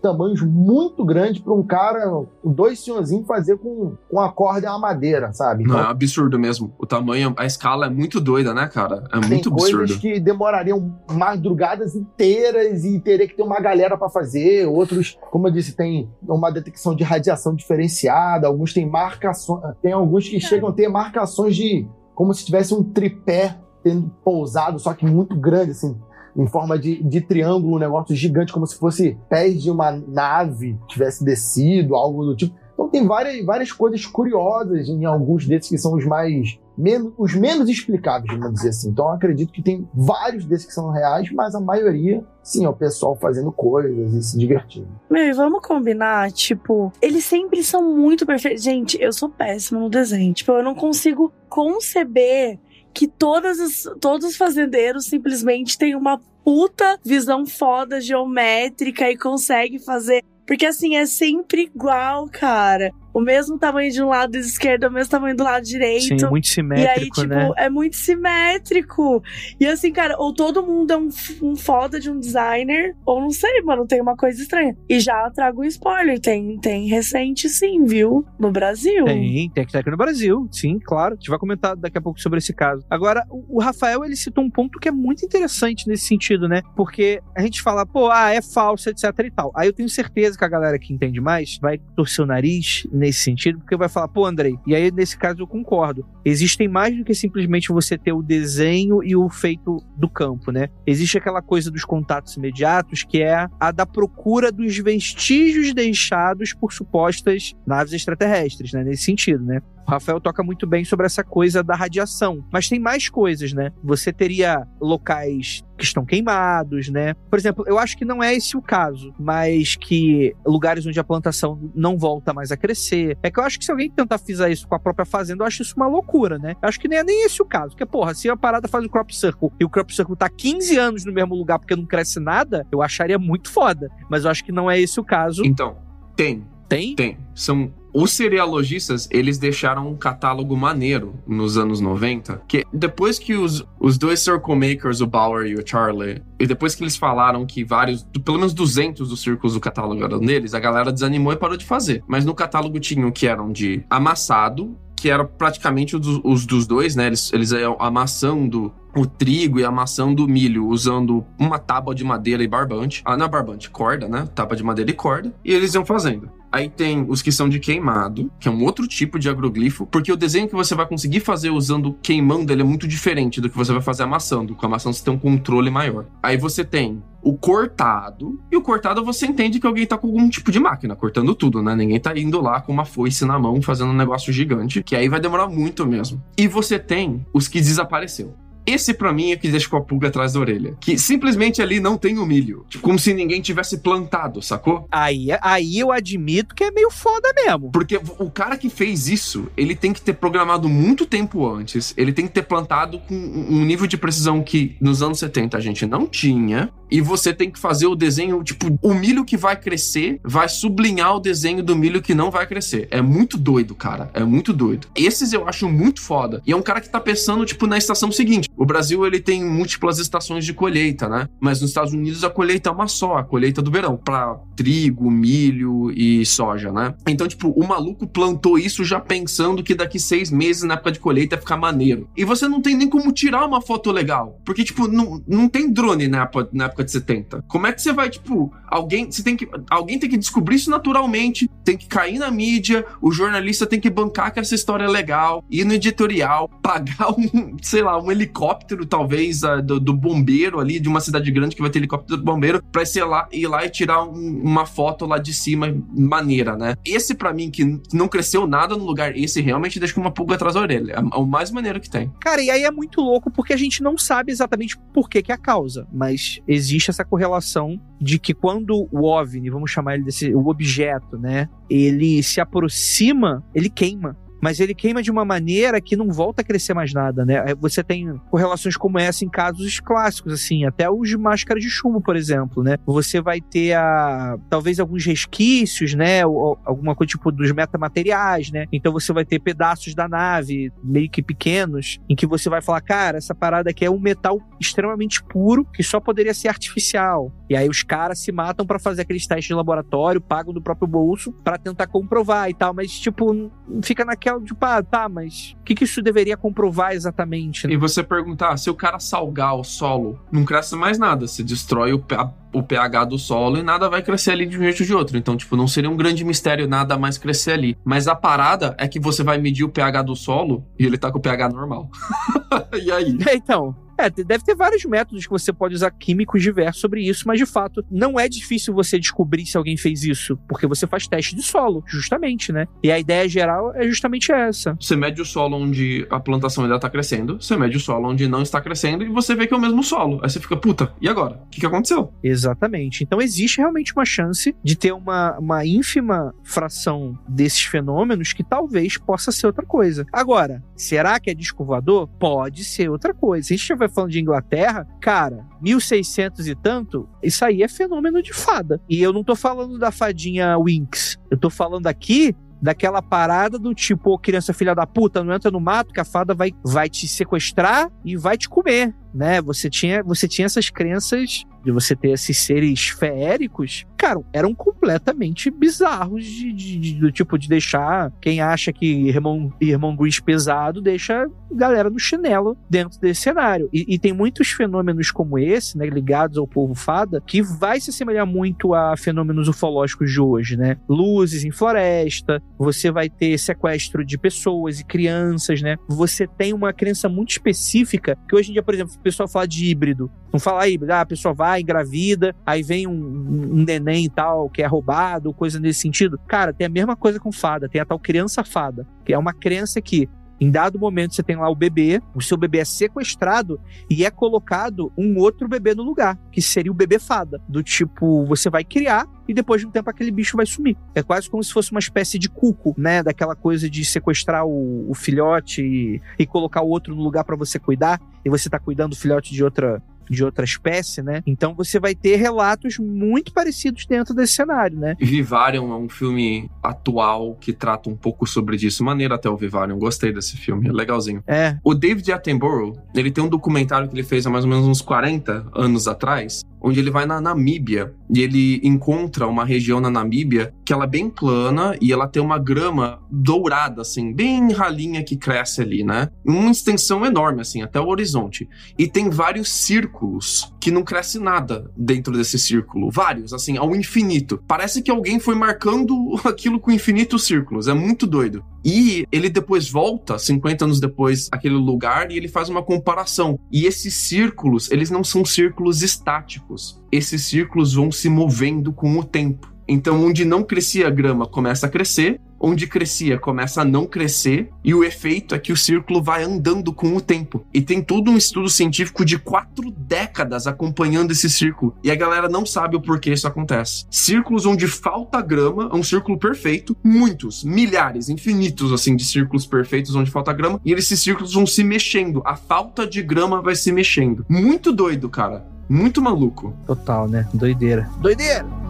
tamanhos muito grandes para um cara, dois senhorzinhos, fazer com, com a corda e uma madeira, sabe? Então, Não, é absurdo mesmo. O tamanho, a escala é muito doida, né, cara? É muito absurdo. coisas que demorariam madrugadas inteiras e teria que ter uma galera para fazer. Outros, como eu disse, tem uma detecção de radiação diferenciada. Alguns têm marcações, tem alguns que chegam a ter marcações de como se tivesse um tripé tendo pousado, só que muito grande, assim, em forma de, de triângulo, um negócio gigante, como se fosse pés de uma nave tivesse descido, algo do tipo. Então tem várias, várias coisas curiosas em alguns desses que são os mais menos, os menos explicáveis, vamos dizer assim. Então acredito que tem vários desses que são reais, mas a maioria, sim, é o pessoal fazendo coisas e se divertindo. Meu, e vamos combinar, tipo, eles sempre são muito perfeitos. Gente, eu sou péssima no desenho. Tipo, eu não consigo conceber que todas as, todos os fazendeiros simplesmente têm uma puta visão foda geométrica e consegue fazer. Porque assim, é sempre igual, cara o mesmo tamanho de um lado esquerdo, o mesmo tamanho do lado direito. Sim, muito simétrico, E aí, tipo, né? é muito simétrico. E assim, cara, ou todo mundo é um, um foda de um designer, ou não sei, mano, tem uma coisa estranha. E já trago um spoiler, tem, tem recente sim, viu? No Brasil. Tem, tem aqui no Brasil, sim, claro. A gente vai comentar daqui a pouco sobre esse caso. Agora, o Rafael, ele citou um ponto que é muito interessante nesse sentido, né? Porque a gente fala, pô, ah, é falso, etc e tal. Aí eu tenho certeza que a galera que entende mais vai torcer o nariz nesse sentido, porque vai falar, pô, Andrei, e aí nesse caso eu concordo. Existem mais do que simplesmente você ter o desenho e o feito do campo, né? Existe aquela coisa dos contatos imediatos, que é a da procura dos vestígios deixados por supostas naves extraterrestres, né? Nesse sentido, né? O Rafael toca muito bem sobre essa coisa da radiação. Mas tem mais coisas, né? Você teria locais que estão queimados, né? Por exemplo, eu acho que não é esse o caso, mas que lugares onde a plantação não volta mais a crescer. É que eu acho que se alguém tentar fazer isso com a própria fazenda, eu acho isso uma loucura, né? Eu acho que nem é nem esse o caso. Porque, porra, se a parada faz o crop circle e o crop circle tá 15 anos no mesmo lugar porque não cresce nada, eu acharia muito foda. Mas eu acho que não é esse o caso. Então, tem. Tem? Tem. São os cerealogistas, eles deixaram um catálogo maneiro nos anos 90, que depois que os, os dois circle makers, o Bauer e o Charlie, e depois que eles falaram que vários, pelo menos 200 dos círculos do catálogo eram deles, a galera desanimou e parou de fazer. Mas no catálogo tinham que eram de amassado, que era praticamente os, os dos dois, né? Eles, eles iam amassando o trigo e a maçã do milho usando uma tábua de madeira e barbante. Ah, não é barbante, corda, né? Tábua de madeira e corda. E eles iam fazendo. Aí tem os que são de queimado, que é um outro tipo de agroglifo, porque o desenho que você vai conseguir fazer usando queimando ele é muito diferente do que você vai fazer amassando. Com a maçã você tem um controle maior. Aí você tem o cortado, e o cortado você entende que alguém tá com algum tipo de máquina, cortando tudo, né? Ninguém tá indo lá com uma foice na mão fazendo um negócio gigante, que aí vai demorar muito mesmo. E você tem os que desapareceu. Esse para mim é que deixa com a pulga atrás da orelha. Que simplesmente ali não tem o milho. Tipo, como se ninguém tivesse plantado, sacou? Aí, aí eu admito que é meio foda mesmo. Porque o cara que fez isso, ele tem que ter programado muito tempo antes. Ele tem que ter plantado com um nível de precisão que nos anos 70 a gente não tinha. E você tem que fazer o desenho, tipo, o milho que vai crescer vai sublinhar o desenho do milho que não vai crescer. É muito doido, cara. É muito doido. Esses eu acho muito foda. E é um cara que tá pensando, tipo, na estação seguinte. O Brasil, ele tem múltiplas estações de colheita, né? Mas nos Estados Unidos a colheita é uma só, a colheita do verão, para trigo, milho e soja, né? Então, tipo, o maluco plantou isso já pensando que daqui seis meses, na época de colheita, ia ficar maneiro. E você não tem nem como tirar uma foto legal. Porque, tipo, não, não tem drone na época, na época de 70. Como é que você vai, tipo, alguém, você tem que, alguém tem que descobrir isso naturalmente, tem que cair na mídia, o jornalista tem que bancar que essa história é legal, ir no editorial, pagar um, sei lá, um helicóptero helicóptero, talvez, uh, do, do, bombeiro ali, de uma cidade grande que vai ter helicóptero do bombeiro, pra lá, ir lá e tirar um, uma foto lá de cima maneira, né? Esse, para mim, que não cresceu nada no lugar, esse realmente deixa com uma pulga atrás da orelha. É o mais maneiro que tem. Cara, e aí é muito louco porque a gente não sabe exatamente por que, que é a causa, mas existe essa correlação de que quando o OVNI, vamos chamar ele desse, o objeto, né, ele se aproxima, ele queima mas ele queima de uma maneira que não volta a crescer mais nada, né? Você tem correlações como essa em casos clássicos, assim, até os de máscara de chumbo, por exemplo, né? Você vai ter a, talvez alguns resquícios, né? Ou, alguma coisa tipo dos metamateriais, né? Então você vai ter pedaços da nave meio que pequenos, em que você vai falar, cara, essa parada aqui é um metal extremamente puro que só poderia ser artificial. E aí os caras se matam para fazer aqueles testes de laboratório, pagam do próprio bolso para tentar comprovar e tal, mas tipo, fica naquela aquela, tipo, ah, tá, mas o que, que isso deveria comprovar exatamente? Né? E você perguntar, ah, se o cara salgar o solo, não cresce mais nada. Você destrói o, a, o pH do solo e nada vai crescer ali de um jeito ou de outro. Então, tipo, não seria um grande mistério nada mais crescer ali. Mas a parada é que você vai medir o pH do solo e ele tá com o pH normal. e aí? É, então, é, deve ter vários métodos que você pode usar químicos diversos sobre isso, mas de fato não é difícil você descobrir se alguém fez isso, porque você faz teste de solo, justamente, né? E a ideia geral é justamente essa. Você mede o solo onde a plantação ainda está crescendo, você mede o solo onde não está crescendo e você vê que é o mesmo solo. Aí você fica, puta, e agora? O que, que aconteceu? Exatamente. Então existe realmente uma chance de ter uma, uma ínfima fração desses fenômenos que talvez possa ser outra coisa. Agora, será que é disco voador? Pode ser outra coisa. A gente estiver falando de Inglaterra, cara, 1600 e tanto, isso aí é fenômeno de fada. E eu não tô falando da fadinha Winx. Eu tô falando aqui daquela parada do tipo, criança filha da puta, não entra no mato que a fada vai, vai te sequestrar e vai te comer, né? Você tinha, você tinha essas crenças de você ter esses seres feéricos, cara, eram completamente bizarros de, de, de, do tipo de deixar quem acha que irmão, irmão Grease pesado deixa galera no chinelo dentro desse cenário. E, e, tem muitos fenômenos como esse, né, ligados ao povo fada, que vai se assemelhar muito a fenômenos ufológicos de hoje, né? Luzes em floresta, você vai ter sequestro de pessoas e crianças, né? Você tem uma crença muito específica, que hoje em dia, por exemplo, o pessoal fala de híbrido. Não fala híbrido, ah, a pessoa vai vai, engravida, aí vem um, um neném e tal, que é roubado, coisa nesse sentido. Cara, tem a mesma coisa com fada, tem a tal criança fada, que é uma crença que em dado momento você tem lá o bebê, o seu bebê é sequestrado e é colocado um outro bebê no lugar, que seria o bebê fada. Do tipo, você vai criar e depois de um tempo aquele bicho vai sumir. É quase como se fosse uma espécie de cuco, né? Daquela coisa de sequestrar o, o filhote e, e, colocar o outro no lugar para você cuidar, e você tá cuidando do filhote de outra de outra espécie, né? Então você vai ter relatos muito parecidos dentro desse cenário, né? Vivarium é um filme atual que trata um pouco sobre disso. Maneiro até o Vivarium, gostei desse filme, é legalzinho. É. O David Attenborough, ele tem um documentário que ele fez há mais ou menos uns 40 anos atrás, onde ele vai na Namíbia e ele encontra uma região na Namíbia que ela é bem plana e ela tem uma grama dourada, assim, bem ralinha que cresce ali, né? Uma extensão enorme, assim, até o horizonte. E tem vários círculos que não cresce nada dentro desse círculo. Vários, assim, ao infinito. Parece que alguém foi marcando aquilo com infinitos círculos. É muito doido. E ele depois volta, 50 anos depois, aquele lugar e ele faz uma comparação. E esses círculos, eles não são círculos estáticos. Esses círculos vão se movendo com o tempo. Então, onde não crescia grama começa a crescer, onde crescia começa a não crescer, e o efeito é que o círculo vai andando com o tempo. E tem todo um estudo científico de quatro décadas acompanhando esse círculo, e a galera não sabe o porquê isso acontece. Círculos onde falta grama, é um círculo perfeito, muitos, milhares, infinitos assim de círculos perfeitos onde falta grama, e esses círculos vão se mexendo, a falta de grama vai se mexendo. Muito doido, cara. Muito maluco. Total, né? Doideira. Doideira!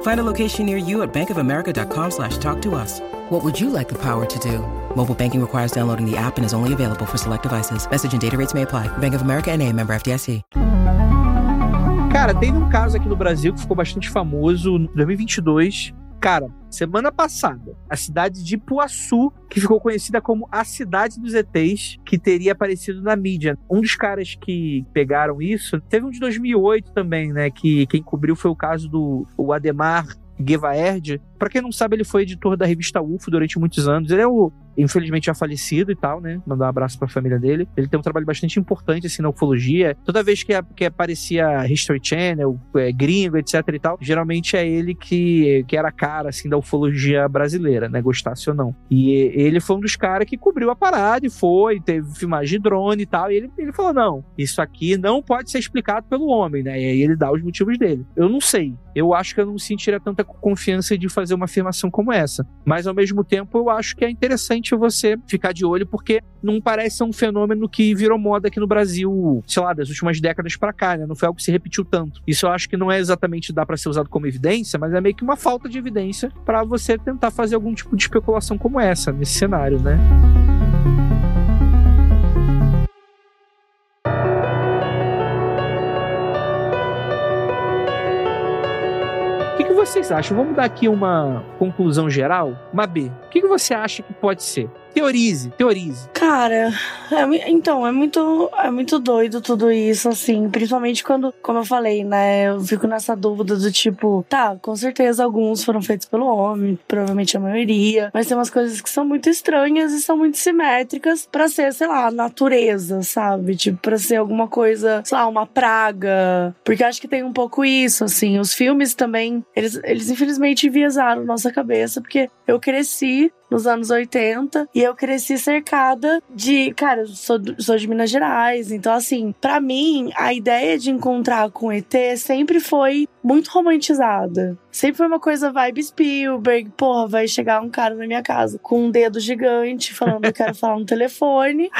Find a location near you at bankofamerica.com slash talk to us. What would you like the power to do? Mobile banking requires downloading the app and is only available for select devices. Message and data rates may apply. Bank of America NA, member FDIC. Cara, tem um caso aqui no Brasil que ficou bastante famoso em 2022. Cara, semana passada, a cidade de Ipuaçu, que ficou conhecida como a cidade dos ETs, que teria aparecido na mídia. Um dos caras que pegaram isso, teve um de 2008 também, né, que quem cobriu foi o caso do o Ademar Guevaerd. Para quem não sabe, ele foi editor da revista UFO durante muitos anos. Ele é o, infelizmente, já falecido e tal, né? Mandar um abraço para a família dele. Ele tem um trabalho bastante importante, assim, na ufologia. Toda vez que, que aparecia History Channel, é, gringo, etc e tal, geralmente é ele que, que era a cara, assim, da ufologia brasileira, né? Gostasse ou não. E ele foi um dos caras que cobriu a parada e foi, teve filmagem de drone e tal. E ele, ele falou: não, isso aqui não pode ser explicado pelo homem, né? E aí ele dá os motivos dele. Eu não sei. Eu acho que eu não sentiria tanta confiança de fazer uma afirmação como essa. Mas ao mesmo tempo, eu acho que é interessante você ficar de olho, porque não parece ser um fenômeno que virou moda aqui no Brasil, sei lá, das últimas décadas para cá, né? Não foi algo que se repetiu tanto. Isso eu acho que não é exatamente dá para ser usado como evidência, mas é meio que uma falta de evidência para você tentar fazer algum tipo de especulação como essa nesse cenário, né? Vocês acham? Vamos dar aqui uma conclusão geral? Uma B. O que você acha que pode ser? Teorize, teorize. Cara, é, então, é muito, é muito doido tudo isso, assim. Principalmente quando, como eu falei, né? Eu fico nessa dúvida do tipo, tá, com certeza alguns foram feitos pelo homem, provavelmente a maioria. Mas tem umas coisas que são muito estranhas e são muito simétricas para ser, sei lá, natureza, sabe? Tipo, pra ser alguma coisa, sei lá, uma praga. Porque acho que tem um pouco isso, assim. Os filmes também, eles, eles infelizmente enviesaram nossa cabeça, porque eu cresci nos anos 80 e eu cresci cercada de, cara, eu sou, sou de Minas Gerais, então assim, para mim a ideia de encontrar com ET sempre foi muito romantizada. Sempre foi uma coisa vibe Spielberg, porra, vai chegar um cara na minha casa com um dedo gigante falando que eu quero falar no telefone.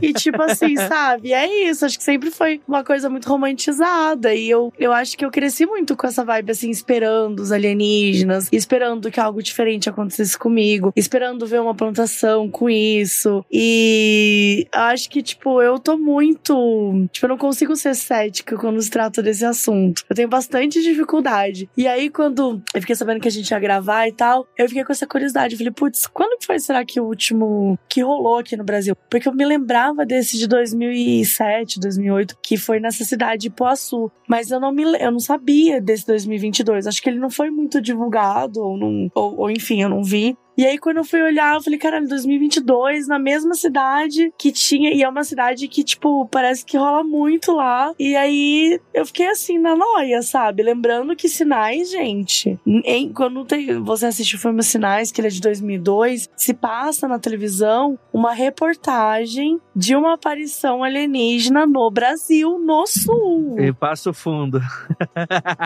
e tipo assim, sabe? É isso, acho que sempre foi uma coisa muito romantizada e eu, eu acho que eu cresci muito com essa vibe assim, esperando os alienígenas, esperando que algo diferente acontecesse comigo esperando ver uma plantação com isso. E acho que, tipo, eu tô muito. Tipo, eu não consigo ser cética quando se trata desse assunto. Eu tenho bastante dificuldade. E aí, quando eu fiquei sabendo que a gente ia gravar e tal, eu fiquei com essa curiosidade. Eu falei, putz, quando foi, será que o último que rolou aqui no Brasil? Porque eu me lembrava desse de 2007, 2008, que foi nessa cidade de Poaçu. Mas eu não me eu não sabia desse 2022. Acho que ele não foi muito divulgado, ou, não, ou, ou enfim, eu não vi. E aí, quando eu fui olhar, eu falei, caralho, 2022, na mesma cidade que tinha. E é uma cidade que, tipo, parece que rola muito lá. E aí, eu fiquei assim, na noia, sabe? Lembrando que Sinais, gente. Em, quando tem, você assiste o filme Sinais, que ele é de 2002, se passa na televisão uma reportagem de uma aparição alienígena no Brasil, no Sul. Em Passo Fundo.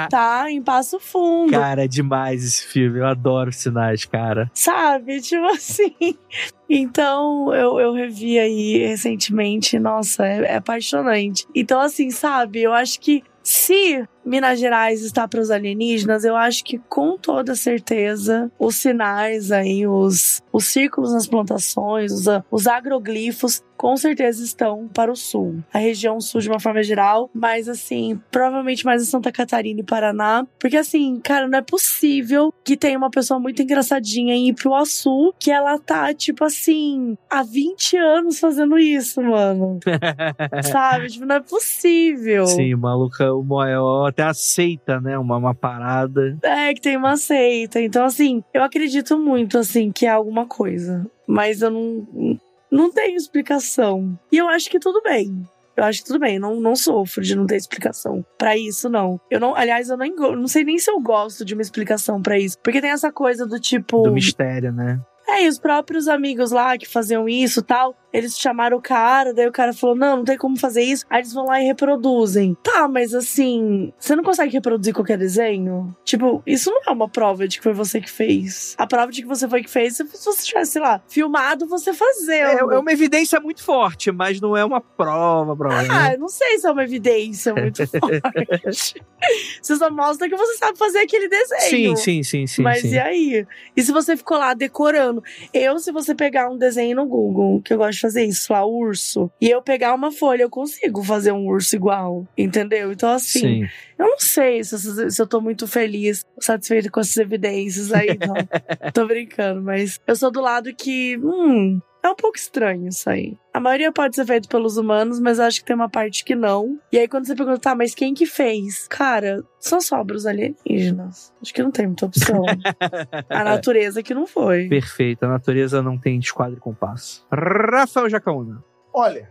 tá, em Passo Fundo. Cara, é demais esse filme. Eu adoro Sinais, cara. Sabe? Sabe? Tipo assim. Então, eu, eu revi aí recentemente, nossa, é, é apaixonante. Então, assim, sabe, eu acho que se Minas Gerais está para os alienígenas, eu acho que com toda certeza os sinais aí, os, os círculos nas plantações, os, os agroglifos, com certeza estão para o sul. A região sul de uma forma geral, mas assim, provavelmente mais em Santa Catarina e Paraná. Porque assim, cara, não é possível que tenha uma pessoa muito engraçadinha em Ipuaçu que ela tá, tipo assim, há 20 anos fazendo isso, mano. Sabe? Tipo, não é possível. Sim, maluca, o maior até aceita, né? Uma, uma parada. É, que tem uma seita. Então, assim, eu acredito muito, assim, que é alguma coisa. Mas eu não, não tenho explicação. E eu acho que tudo bem. Eu acho que tudo bem, não, não sofro de não ter explicação para isso, não. Eu não, aliás, eu nem, não sei nem se eu gosto de uma explicação para isso. Porque tem essa coisa do tipo. Do mistério, né? É, e os próprios amigos lá que faziam isso tal, eles chamaram o cara, daí o cara falou: não, não tem como fazer isso. Aí eles vão lá e reproduzem. Tá, mas assim, você não consegue reproduzir qualquer desenho? Tipo, isso não é uma prova de que foi você que fez. A prova de que você foi que fez, se você tivesse, sei lá, filmado, você fazer. É, é uma evidência muito forte, mas não é uma prova, prova. Ah, né? não sei se é uma evidência muito forte. você só mostra que você sabe fazer aquele desenho. Sim, sim, sim, sim. Mas sim. e aí? E se você ficou lá decorando? Eu, se você pegar um desenho no Google, que eu gosto de fazer isso, lá, urso, e eu pegar uma folha, eu consigo fazer um urso igual, entendeu? Então, assim, Sim. eu não sei se, se, eu tô muito feliz, satisfeita com essas evidências aí, não. tô brincando, mas eu sou do lado que, hum, é um pouco estranho isso aí. A maioria pode ser feito pelos humanos, mas acho que tem uma parte que não. E aí quando você pergunta, tá, mas quem que fez? Cara, só sobra os alienígenas. Acho que não tem muita opção. a natureza que não foi. Perfeito, a natureza não tem esquadro e compasso. Rafael Jacaúna. Olha,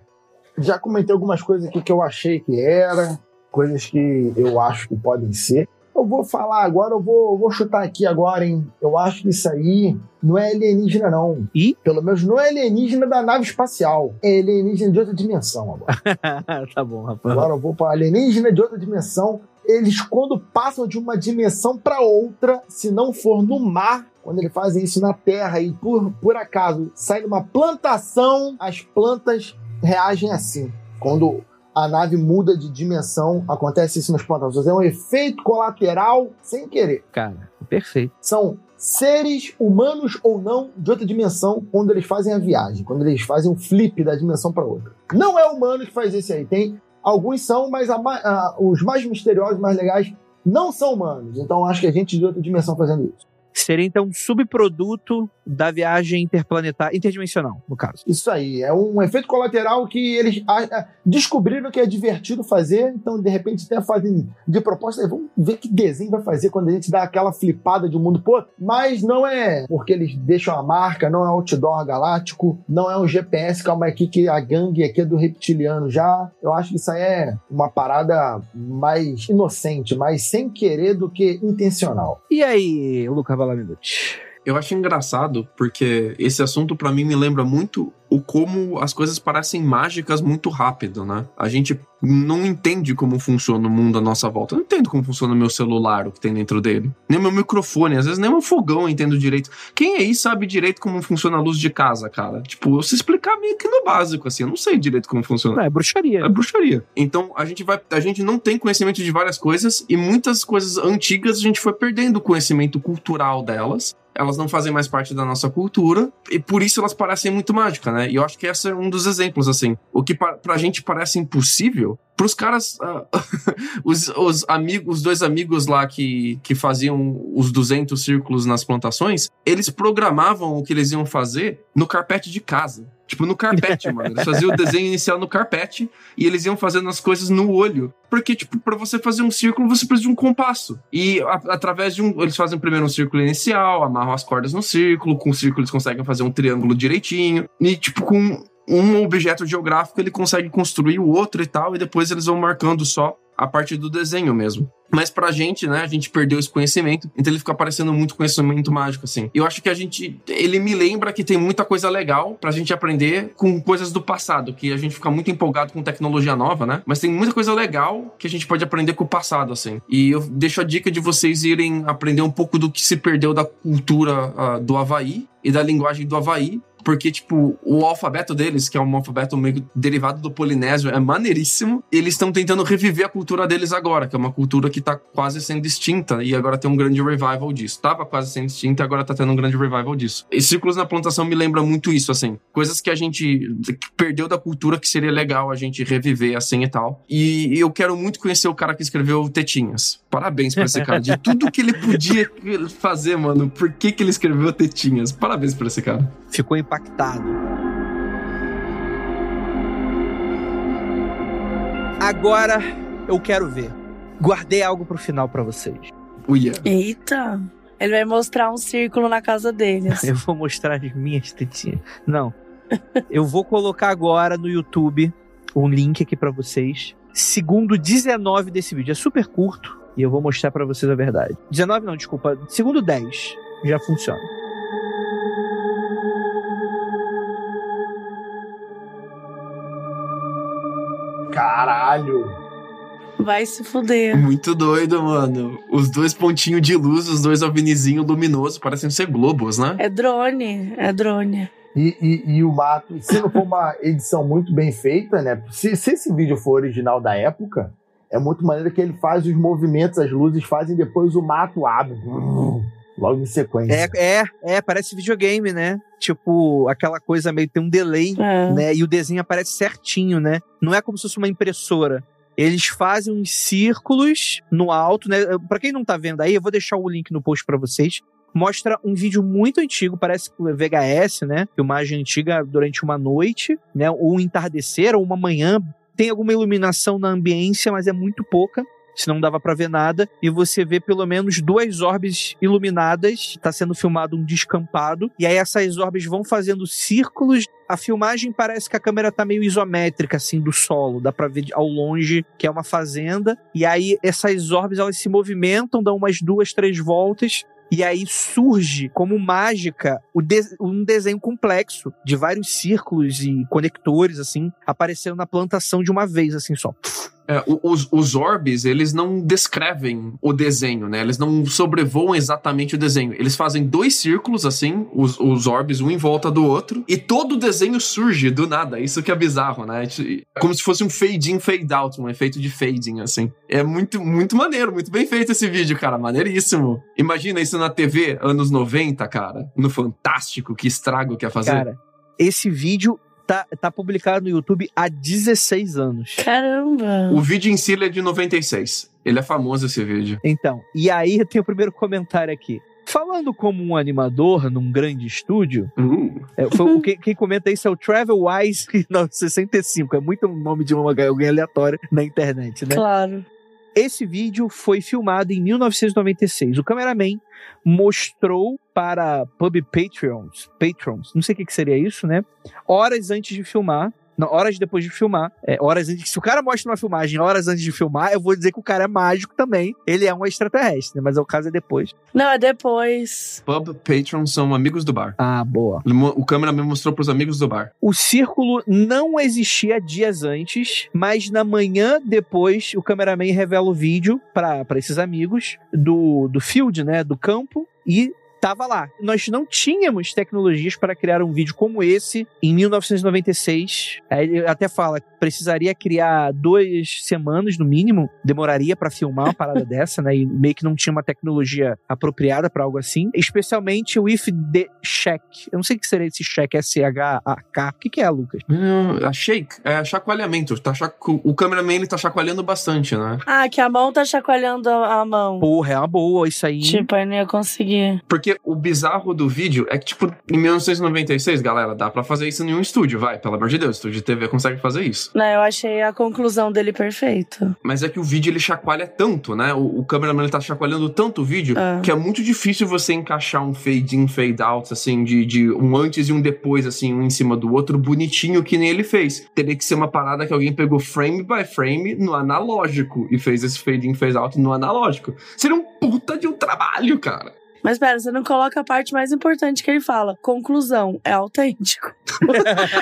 já comentei algumas coisas aqui que eu achei que era, coisas que eu acho que podem ser. Eu vou falar agora, eu vou, eu vou chutar aqui agora, hein? Eu acho que isso aí não é alienígena, não. E? Pelo menos não é alienígena da nave espacial. É alienígena de outra dimensão agora. tá bom, rapaz. Agora eu vou para alienígena de outra dimensão. eles quando passam de uma dimensão para outra, se não for no mar, quando eles fazem isso na terra e por, por acaso sai uma plantação, as plantas reagem assim. Quando a nave muda de dimensão, acontece isso nas plantações. É um efeito colateral sem querer. Cara, perfeito. São seres humanos ou não de outra dimensão quando eles fazem a viagem, quando eles fazem o flip da dimensão para outra. Não é humano que faz esse aí. Tem alguns são, mas a, a, os mais misteriosos, mais legais, não são humanos. Então acho que a gente de outra dimensão fazendo isso. Seria então um subproduto da viagem interplanetária, interdimensional, no caso. Isso aí, é um efeito colateral que eles descobriram que é divertido fazer, então de repente até fazem de proposta, vamos ver que desenho vai fazer quando a gente dá aquela flipada de um mundo pro outro, mas não é porque eles deixam a marca, não é outdoor galáctico, não é um GPS, calma aqui que a gangue aqui é do reptiliano já, eu acho que isso aí é uma parada mais inocente, mais sem querer do que intencional. E aí, Lucas eu acho engraçado porque esse assunto para mim me lembra muito o como as coisas parecem mágicas muito rápido, né? A gente não entende como funciona o mundo à nossa volta. Eu não entendo como funciona o meu celular, o que tem dentro dele. Nem o meu microfone, às vezes nem o meu fogão eu entendo direito. Quem aí sabe direito como funciona a luz de casa, cara? Tipo, eu sei explicar meio que no básico, assim. Eu não sei direito como funciona. Não, é bruxaria. É bruxaria. Então, a gente vai. A gente não tem conhecimento de várias coisas e muitas coisas antigas a gente foi perdendo o conhecimento cultural delas elas não fazem mais parte da nossa cultura e por isso elas parecem muito mágicas, né? E eu acho que esse é um dos exemplos, assim. O que pra, pra gente parece impossível, pros caras, uh, os, os amigos, os dois amigos lá que, que faziam os 200 círculos nas plantações, eles programavam o que eles iam fazer no carpete de casa. Tipo, no carpete, mano. Eles faziam o desenho inicial no carpete e eles iam fazendo as coisas no olho. Porque, tipo, pra você fazer um círculo, você precisa de um compasso. E a, através de um. Eles fazem primeiro um círculo inicial, amarram as cordas no círculo. Com o círculo, eles conseguem fazer um triângulo direitinho. E, tipo, com um objeto geográfico, ele consegue construir o outro e tal. E depois eles vão marcando só a partir do desenho mesmo. Mas pra gente, né, a gente perdeu esse conhecimento, então ele fica parecendo muito conhecimento mágico, assim. Eu acho que a gente. Ele me lembra que tem muita coisa legal pra gente aprender com coisas do passado, que a gente fica muito empolgado com tecnologia nova, né? Mas tem muita coisa legal que a gente pode aprender com o passado, assim. E eu deixo a dica de vocês irem aprender um pouco do que se perdeu da cultura uh, do Havaí e da linguagem do Havaí porque, tipo, o alfabeto deles, que é um alfabeto meio derivado do polinésio, é maneiríssimo. Eles estão tentando reviver a cultura deles agora, que é uma cultura que tá quase sendo extinta, e agora tem um grande revival disso. Tava quase sendo extinta, e agora tá tendo um grande revival disso. E Círculos na Plantação me lembra muito isso, assim. Coisas que a gente perdeu da cultura que seria legal a gente reviver, assim e tal. E eu quero muito conhecer o cara que escreveu Tetinhas. Parabéns pra esse cara. De tudo que ele podia fazer, mano, por que, que ele escreveu Tetinhas? Parabéns pra esse cara. Ficou em impactado. Agora eu quero ver. Guardei algo pro final para vocês. Uia. Eita! Ele vai mostrar um círculo na casa deles. eu vou mostrar as minhas tetinhas. Não. eu vou colocar agora no YouTube um link aqui para vocês. Segundo 19 desse vídeo. É super curto e eu vou mostrar para vocês a verdade. 19 não, desculpa. Segundo 10 já funciona. Caralho! Vai se fuder. Muito doido, mano. Os dois pontinhos de luz, os dois ovnizinhos luminosos, parecem ser globos, né? É drone, é drone. E, e, e, o mato, se não for uma edição muito bem feita, né? Se, se, esse vídeo for original da época, é muito maneiro que ele faz os movimentos, as luzes fazem, depois o mato abre. Logo em sequência. É, é, é, parece videogame, né? Tipo, aquela coisa meio tem um delay, é. né? E o desenho aparece certinho, né? Não é como se fosse uma impressora. Eles fazem uns círculos no alto, né? Para quem não tá vendo aí, eu vou deixar o link no post para vocês. Mostra um vídeo muito antigo, parece VHS, né? Filmagem antiga durante uma noite, né? Ou um entardecer, ou uma manhã. Tem alguma iluminação na ambiência, mas é muito pouca se não dava para ver nada, e você vê pelo menos duas orbes iluminadas, está sendo filmado um descampado, e aí essas orbes vão fazendo círculos. A filmagem parece que a câmera tá meio isométrica, assim, do solo, dá pra ver ao longe que é uma fazenda, e aí essas orbes elas se movimentam, dão umas duas, três voltas, e aí surge, como mágica, um desenho complexo de vários círculos e conectores, assim, aparecendo na plantação de uma vez, assim, só. É, os, os orbes, eles não descrevem o desenho, né? Eles não sobrevoam exatamente o desenho. Eles fazem dois círculos, assim, os, os orbes, um em volta do outro, e todo o desenho surge do nada. Isso que é bizarro, né? É Como se fosse um fade in, fade out, um efeito de fading, assim. É muito, muito maneiro, muito bem feito esse vídeo, cara. Maneiríssimo. Imagina isso na TV, anos 90, cara. No Fantástico, que estrago que ia fazer. Cara, esse vídeo tá, tá publicado no YouTube há 16 anos. Caramba. O vídeo em si é de 96. Ele é famoso esse vídeo. Então, e aí tem o primeiro comentário aqui. Falando como um animador num grande estúdio, Uh. é, foi o- quem, quem comenta isso é o Travel Wise 65. É muito o nome de uma, alguém aleatório na internet, né? Claro. Esse vídeo foi filmado em 1996. O cameraman mostrou para pub Patreons, patrons, não sei o que, que seria isso, né? Horas antes de filmar. Não, horas depois de filmar. É, horas antes. Se o cara mostra uma filmagem horas antes de filmar, eu vou dizer que o cara é mágico também. Ele é um extraterrestre, né? Mas o caso é depois. Não, é depois. Pub patrons são amigos do bar. Ah, boa. O cameraman mostrou pros amigos do bar. O círculo não existia dias antes, mas na manhã depois o cameraman revela o vídeo para esses amigos do, do field, né, do campo, e tava lá. Nós não tínhamos tecnologias para criar um vídeo como esse em 1996. Aí ele até fala que precisaria criar duas semanas no mínimo, demoraria para filmar uma parada dessa, né? E meio que não tinha uma tecnologia apropriada para algo assim. Especialmente o if the check. Eu não sei o que seria esse check, S-H-A-K. O que, que é, Lucas? Hum, A shake é chacoalhamento. Tá chaco... O cameraman ele tá chacoalhando bastante, né? Ah, que a mão tá chacoalhando a mão. Porra, é uma boa isso aí. Tipo, aí não ia conseguir. Porque o bizarro do vídeo é que, tipo, em 1996, galera, dá pra fazer isso em um estúdio, vai. Pelo amor de Deus, estúdio de TV consegue fazer isso. Não, eu achei a conclusão dele perfeita. Mas é que o vídeo ele chacoalha tanto, né? O, o cameraman ele tá chacoalhando tanto o vídeo Ah. que é muito difícil você encaixar um fade in, fade out, assim, de, de um antes e um depois, assim, um em cima do outro, bonitinho que nem ele fez. Teria que ser uma parada que alguém pegou frame by frame no analógico e fez esse fade in, fade out no analógico. Seria um puta de um trabalho, cara. Mas pera, você não coloca a parte mais importante que ele fala. Conclusão, é autêntico.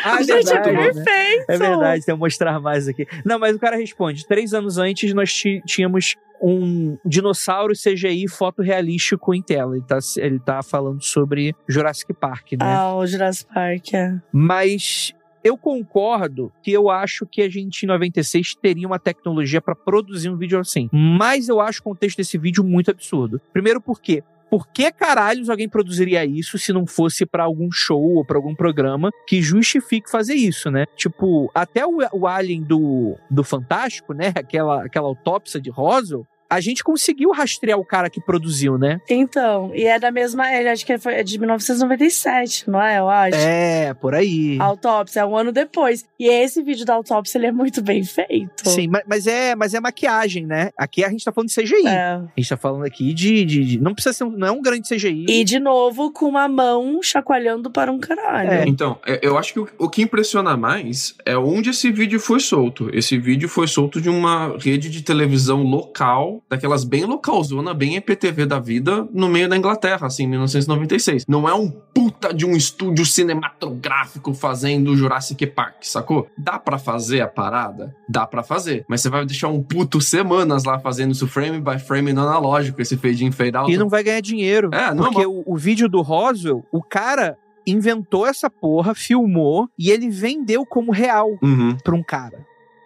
Ah, é Gente, é verdade, né? perfeito. É verdade, tem que mostrar mais aqui. Não, mas o cara responde: três anos antes nós tínhamos um dinossauro CGI fotorrealístico em tela. Ele tá, ele tá falando sobre Jurassic Park, né? Ah, o Jurassic Park, é. Mas eu concordo que eu acho que a gente em 96 teria uma tecnologia para produzir um vídeo assim. Mas eu acho o contexto desse vídeo muito absurdo. Primeiro porque por que caralhos alguém produziria isso se não fosse pra algum show ou pra algum programa que justifique fazer isso, né? Tipo, até o, o Alien do, do Fantástico, né? Aquela, aquela autópsia de Roswell, a gente conseguiu rastrear o cara que produziu, né? Então, e é da mesma. Ele acho que foi é de 1997, não é? Eu acho. É, por aí. A autópsia, é um ano depois. E esse vídeo da autópsia, ele é muito bem feito. Sim, mas, mas é, mas é maquiagem, né? Aqui a gente tá falando de CGI. É. A gente tá falando aqui de, de- de- Não precisa ser. um- Não é um grande CGI. E de novo, com uma mão chacoalhando para um caralho. É. Então, é- eu acho que o, o que impressiona mais é onde esse vídeo foi solto. Esse vídeo foi solto de uma rede de televisão local, daquelas bem localzona, bem EPTV da vida, no meio da Inglaterra, assim, em 1996. Não é um puta de um estúdio cinematográfico fazendo Jurassic Park, sacou? Dá pra fazer a parada? Dá pra fazer. Mas você vai deixar um puto semanas lá fazendo isso frame by frame no analógico, esse fade in, fade out. E não vai ganhar dinheiro. É, não, Porque o, o vídeo do Roswell, o cara inventou essa porra, filmou e ele vendeu como real Uhum. pra um cara.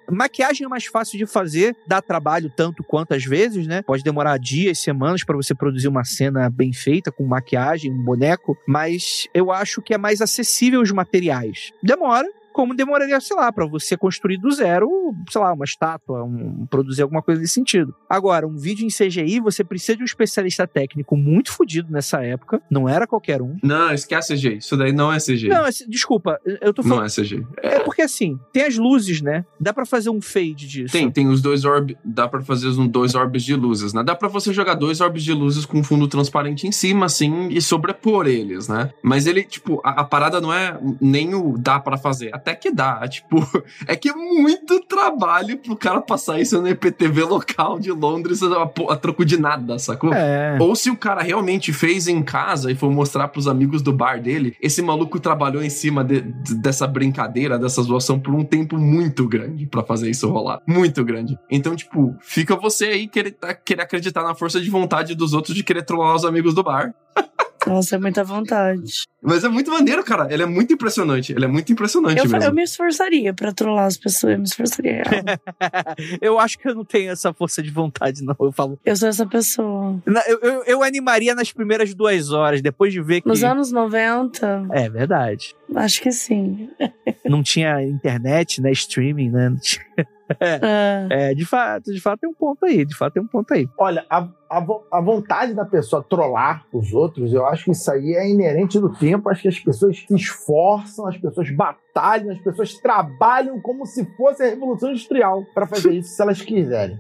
Maquiagem é mais fácil de fazer, dá trabalho tanto quanto às vezes, né? Pode demorar dias, semanas pra você produzir uma cena bem feita com maquiagem, um boneco, mas eu acho que é mais acessível os materiais. Demora, como demoraria, sei lá, pra você construir do zero, sei lá, uma estátua, um- produzir alguma coisa nesse sentido. Agora, um vídeo em CGI, você precisa de um especialista técnico muito fodido nessa época, não era qualquer um. Não, esquece CGI. Isso daí não é CGI. Não, desculpa, eu tô falando Não é CGI. é porque assim, tem as luzes, né? Dá pra fazer um fade disso. Tem, tem os dois orbes. Dá pra fazer os dois orbes de luzes, né? Dá pra você jogar dois orbes de luzes com fundo transparente em cima, assim, e sobrepor eles, né? Mas ele, tipo, a, a parada não é nem o dá pra fazer, é até que dá. Tipo, é que é muito trabalho pro cara passar isso no IPTV local de Londres a, a troco de nada, sacou? É. Ou se o cara realmente fez em casa e for mostrar pros amigos do bar dele, esse maluco trabalhou em cima de- de- dessa brincadeira, dessa zoação por um tempo muito grande pra fazer isso rolar. Muito grande. Então, tipo, fica você aí querer, tá- querer acreditar na força de vontade dos outros de querer trollar os amigos do bar. Nossa, é muita vontade. Mas é muito maneiro, cara. Ele é muito impressionante. Ele é muito impressionante Eu, mesmo. eu me esforçaria pra trollar as pessoas, eu me esforçaria. eu acho que eu não tenho essa força de vontade, não. Eu falo. Eu sou essa pessoa. Na- Eu, eu, eu animaria nas primeiras duas horas, depois de ver que. Nos anos 90, É verdade. acho que sim. Não tinha internet, né? Streaming, né? Não tinha- É. É, de fato, de fato tem um ponto aí. De fato tem um ponto aí. Olha, a, a, vo- a vontade da pessoa trollar os outros, eu acho que isso aí é inerente do tempo. Acho que as pessoas se esforçam, as pessoas batalham, as pessoas trabalham como se fosse a Revolução Industrial para fazer isso se elas quiserem.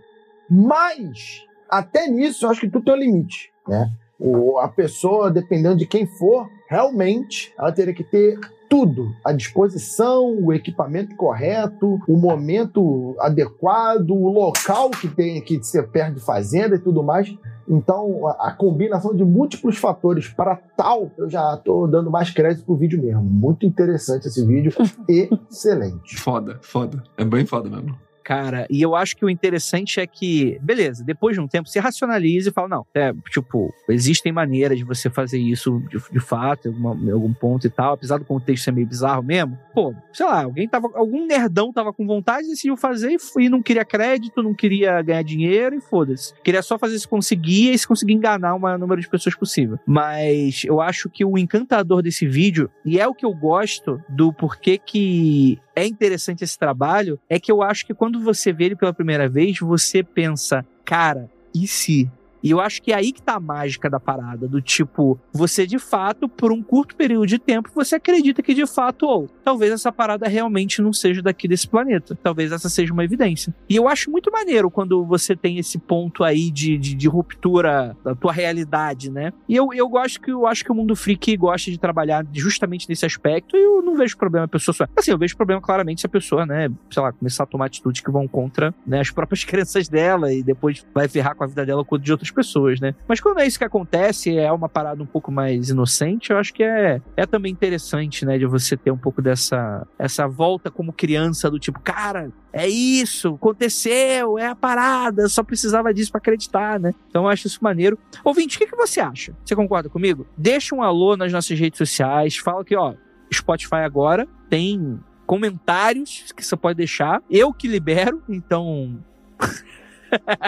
Mas, até nisso, eu acho que tudo tem um limite, né? O, a pessoa, dependendo de quem for, realmente ela teria que ter tudo à disposição, o equipamento correto, o momento adequado, o local que tem que ser perto de fazenda e tudo mais. Então, a, a combinação de múltiplos fatores para tal, eu já estou dando mais crédito pro vídeo mesmo. Muito interessante esse vídeo, excelente. Foda, foda. É bem foda mesmo. Cara, e eu acho que o interessante é que, beleza, depois de um tempo, você racionaliza e fala, não, é, tipo, existem maneiras de você fazer isso de, de fato, em, algum ponto e tal, apesar do contexto ser meio bizarro mesmo. Pô, sei lá, alguém tava, algum nerdão tava com vontade, decidiu fazer e, e não queria crédito, não queria ganhar dinheiro e foda-se. Queria só fazer se conseguia e se conseguir enganar o maior número de pessoas possível. Mas eu acho que o encantador desse vídeo, e é o que eu gosto do porquê que é interessante esse trabalho é que eu acho que quando você vê ele pela primeira vez, você pensa, cara, e se? E eu acho que é aí que tá a mágica da parada, do tipo, você de fato, por um curto período de tempo, você acredita que de fato, ou talvez essa parada realmente não seja daqui desse planeta. Talvez essa seja uma evidência. E eu acho muito maneiro quando você tem esse ponto aí de, de, de ruptura da tua realidade, né? E eu, eu gosto que eu acho que o mundo freak gosta de trabalhar justamente nesse aspecto, e eu não vejo problema a pessoa só. Assim, eu vejo problema claramente se a pessoa, né, sei lá, começar a tomar atitudes que vão contra né, as próprias crenças dela e depois vai ferrar com a vida dela ou de outras pessoas, né? Mas quando é isso que acontece, é uma parada um pouco mais inocente, eu acho que é, é também interessante, né, de você ter um pouco dessa essa volta como criança do tipo, cara, é isso, aconteceu, é a parada, só precisava disso pra acreditar, né? Então eu acho isso maneiro. Ouvinte, o que, que você acha? Você concorda comigo? Deixa um alô nas nossas redes sociais, fala que, ó, Spotify agora tem comentários que você pode deixar. Eu que libero, então.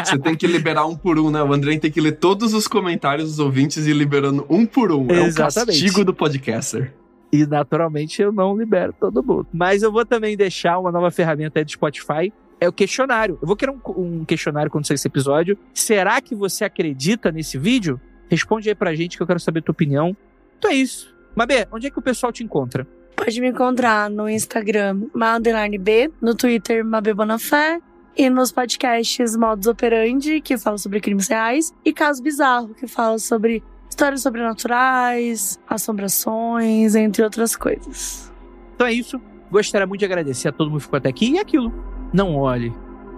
Você tem que liberar um por um, né? O André tem que ler todos os comentários dos ouvintes e ir liberando um por um. É o Exatamente. castigo do podcaster. E naturalmente eu não libero todo mundo. Mas eu vou também deixar uma nova ferramenta aí do Spotify. É o questionário. Eu vou criar um, um questionário quando sair esse episódio. Será que você acredita nesse vídeo? Responde aí pra gente que eu quero saber a tua opinião. Então é isso. Mabê, onde é que o pessoal te encontra? Pode me encontrar no Instagram, Madeline B, no Twitter, Mabê Bonafé, e nos podcasts Modus Operandi, que fala sobre crimes reais, e Caso Bizarro, que fala sobre histórias sobrenaturais, assombrações, entre outras coisas. Então é isso. Gostaria muito de agradecer a todo mundo que ficou até aqui. E aquilo, não olhe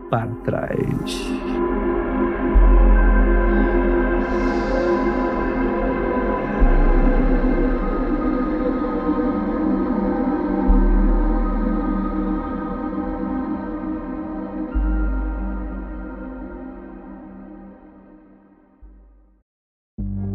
para trás.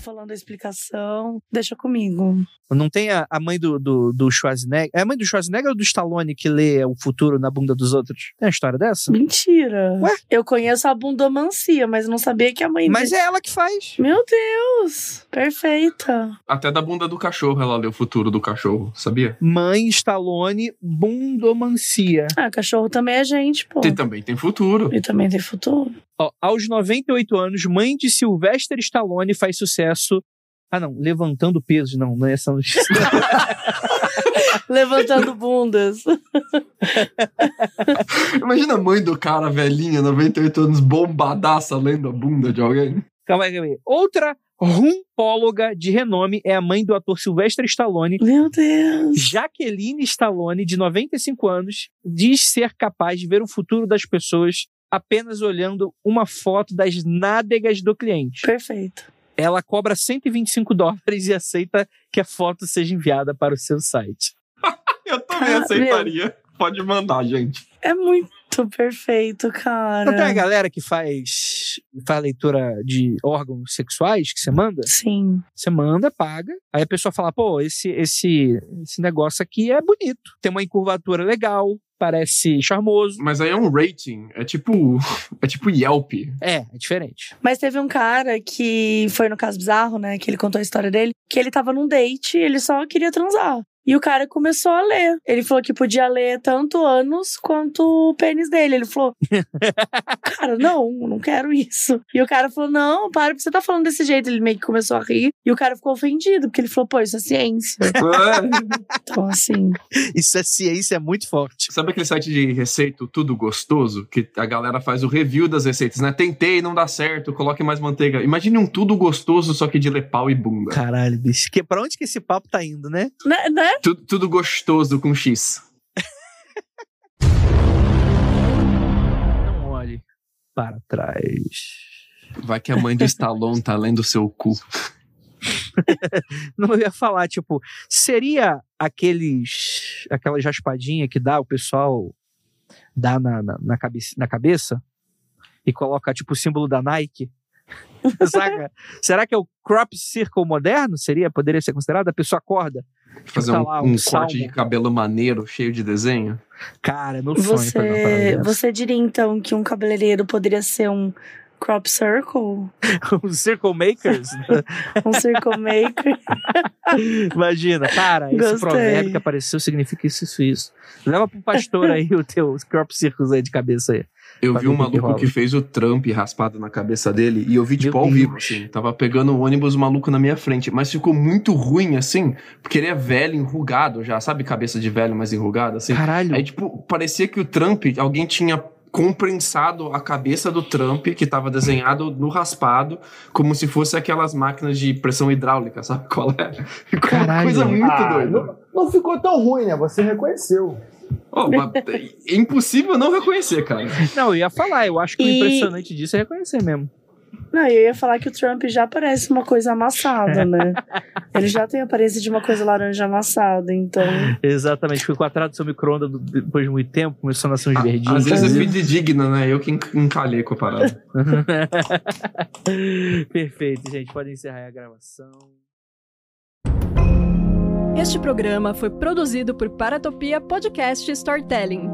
Falando a explicação, deixa comigo. Não tem a, a mãe do, do, do Schwarzenegger? É a mãe do Schwarzenegger ou do Stallone que lê o futuro na bunda dos outros? Tem uma história dessa? Mentira. Ué? Eu conheço a bundomancia, mas não sabia que a mãe Mas dele- é ela que faz. Meu Deus! Perfeita. Até da bunda do cachorro ela lê o futuro do cachorro, sabia? Mãe Stallone, bundomancia. Ah, cachorro também é gente, pô. E também tem futuro. E também tem futuro. Ó, aos 98 anos, mãe de Sylvester Stallone faz sucesso. Ah, não, levantando pesos, não, não é essa notícia. Levantando bundas. Imagina a mãe do cara velhinha, 98 anos, bombadaça, lendo a bunda de alguém. Calma aí, calma aí. Outra rumpóloga de renome é a mãe do ator Sylvester Stallone. Meu Deus. Jaqueline Stallone, de 95 anos, diz ser capaz de ver o futuro das pessoas apenas olhando uma foto das nádegas do cliente. Perfeito. Ela cobra 125 dólares e aceita que a foto seja enviada para o seu site. Eu também Cara, aceitaria. Pode mandar, gente. É muito perfeito, cara. Não tem a galera que faz, faz leitura de órgãos sexuais que você manda? Sim. Você manda, paga. Aí a pessoa fala, pô, esse, esse, esse negócio aqui é bonito. Tem uma encurvatura legal, parece charmoso. Mas aí é um rating. É tipo. É tipo Yelp. É, é diferente. Mas teve um cara que foi no caso bizarro, né? Que ele contou a história dele, que ele tava num date e ele só queria transar. E o cara começou a ler. Ele falou que podia ler tanto ânus quanto o pênis dele. Ele falou: Cara, não, não quero isso. E o cara falou: Não, para, porque você tá falando desse jeito. Ele meio que começou a rir. E o cara ficou ofendido, porque ele falou: Pô, isso é ciência. então, assim. Isso é ciência muito forte. Sabe aquele site de receita, Tudo Gostoso? Que a galera faz o review das receitas, né? Tentei, não dá certo, coloque mais manteiga. Imagine um tudo gostoso, só que de ler pau e bunda. Caralho, bicho. Que, pra onde que esse papo tá indo, né? Né? né? Tudo, tudo gostoso com X. Não olhe para trás. Vai que a mãe do Stallone tá lendo o seu cu. Não ia falar, tipo, seria aqueles. aquela raspadinha que dá, o pessoal dá na, na, na cabeça, na cabeça e coloca, tipo, o símbolo da Nike? Será que é o crop circle moderno? Seria, poderia ser considerado? A pessoa acorda. Fazer tá um, lá, um um corte de cabelo maneiro, cheio de desenho. Cara, é meu sonho Você, você diria então que um cabeleireiro poderia ser um crop circle? Os Circle Makers? Um circle maker? Imagina, cara, esse Gostei. provérbio que apareceu significa isso, isso, isso. Leva pro pastor aí o teu crop circles aí de cabeça aí. Eu vi um ver o que que maluco fez o Trump raspado na cabeça dele e eu vi, tipo, Meu ao vivo, assim. Tava pegando o ônibus maluco na minha frente. Mas ficou muito ruim, assim, porque ele é velho, enrugado já. Sabe cabeça de velho, mas enrugado, assim? Caralho. Aí, tipo, parecia que o Trump, alguém tinha comprensado a cabeça do Trump, que tava desenhado no raspado, como se fosse aquelas máquinas de pressão hidráulica, sabe qual é? Ficou uma coisa muito Ah, doida. não, não ficou tão ruim, né? Você reconheceu. Oh, mas é impossível não reconhecer, cara. Não, eu ia falar, eu acho que o E- impressionante disso é reconhecer mesmo. Não, eu ia falar que o Trump já parece uma coisa amassada, né? Ele já tem a aparência de uma coisa laranja amassada, então. Exatamente, foi com a tradução micro-ondas do- depois de muito tempo, começou a nascer uns verdinhos. Às vezes é né? fidedigna, né? Eu que enc- encalhei com a parada. Perfeito, gente, pode encerrar a gravação. Este programa foi produzido por Paratopia Podcast Storytelling.